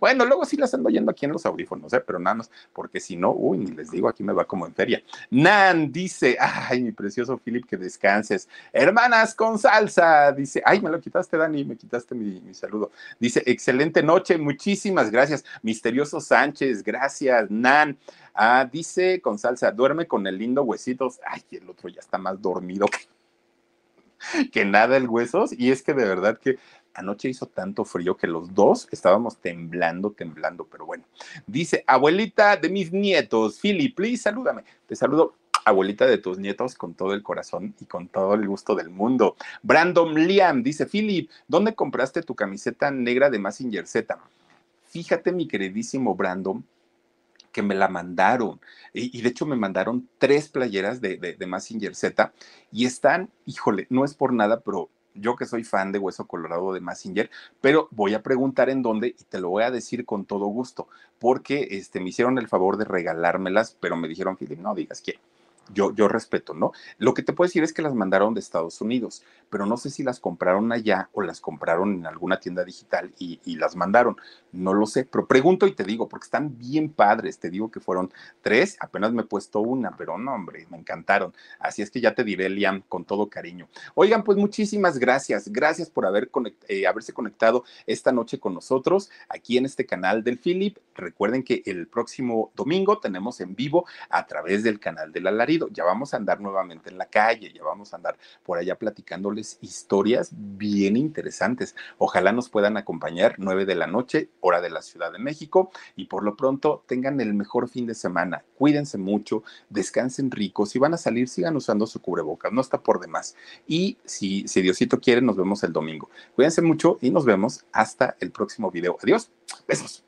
Bueno, luego sí las ando oyendo aquí en los audífonos, ¿eh? pero nada más, porque si no, uy, ni les digo, aquí me va como en feria. Nan dice, ay, mi precioso Philip, que descanses. Hermanas con salsa, dice, ay, me lo quitaste, Dani, me quitaste mi, mi saludo. Dice, excelente noche, muchísimas gracias. Misterioso Sánchez, gracias, Nan. Ah, dice con salsa, duerme con el lindo huesitos. Ay, el otro ya está más dormido que que nada el huesos. Y es que de verdad que anoche hizo tanto frío que los dos estábamos temblando, temblando. Pero bueno, dice, abuelita de mis nietos, Philly, please salúdame. Te saludo abuelita de tus nietos con todo el corazón y con todo el gusto del mundo. Brandon Liam dice, Philip, ¿dónde compraste tu camiseta negra de Massinger Z? Fíjate, mi queridísimo Brandon, que me la mandaron. Y, de hecho me mandaron tres playeras de, de, de Massinger Z y están, híjole, no es por nada, pero yo que soy fan de Hueso Colorado de Massinger, pero voy a preguntar en dónde y te lo voy a decir con todo gusto, porque este, me hicieron el favor de regalármelas, pero me dijeron, Philip, no digas quién. Yo, yo respeto, ¿no? Lo que te puedo decir es que las mandaron de Estados Unidos, pero no sé si las compraron allá o las compraron en alguna tienda digital y, y las mandaron. No lo sé, pero pregunto y te digo, porque están bien padres. Te digo que fueron tres, apenas me he puesto una, pero no, hombre, me encantaron. Así es que ya te diré, Liam, con todo cariño. Oigan, pues muchísimas gracias. Gracias por haber conect eh, haberse conectado esta noche con nosotros aquí en este canal del Philip. Recuerden que el próximo domingo tenemos en vivo a través del canal del Alarido. Ya vamos a andar nuevamente en la calle, ya vamos a andar por allá platicándoles historias bien interesantes. Ojalá nos puedan acompañar nueve de la noche, hora de la Ciudad de México, y por lo pronto tengan el mejor fin de semana. Cuídense mucho, descansen ricos. Si van a salir, sigan usando su cubrebocas, no está por demás. Y si, si Diosito quiere, nos vemos el domingo. Cuídense mucho y nos vemos hasta el próximo video. Adiós. Besos.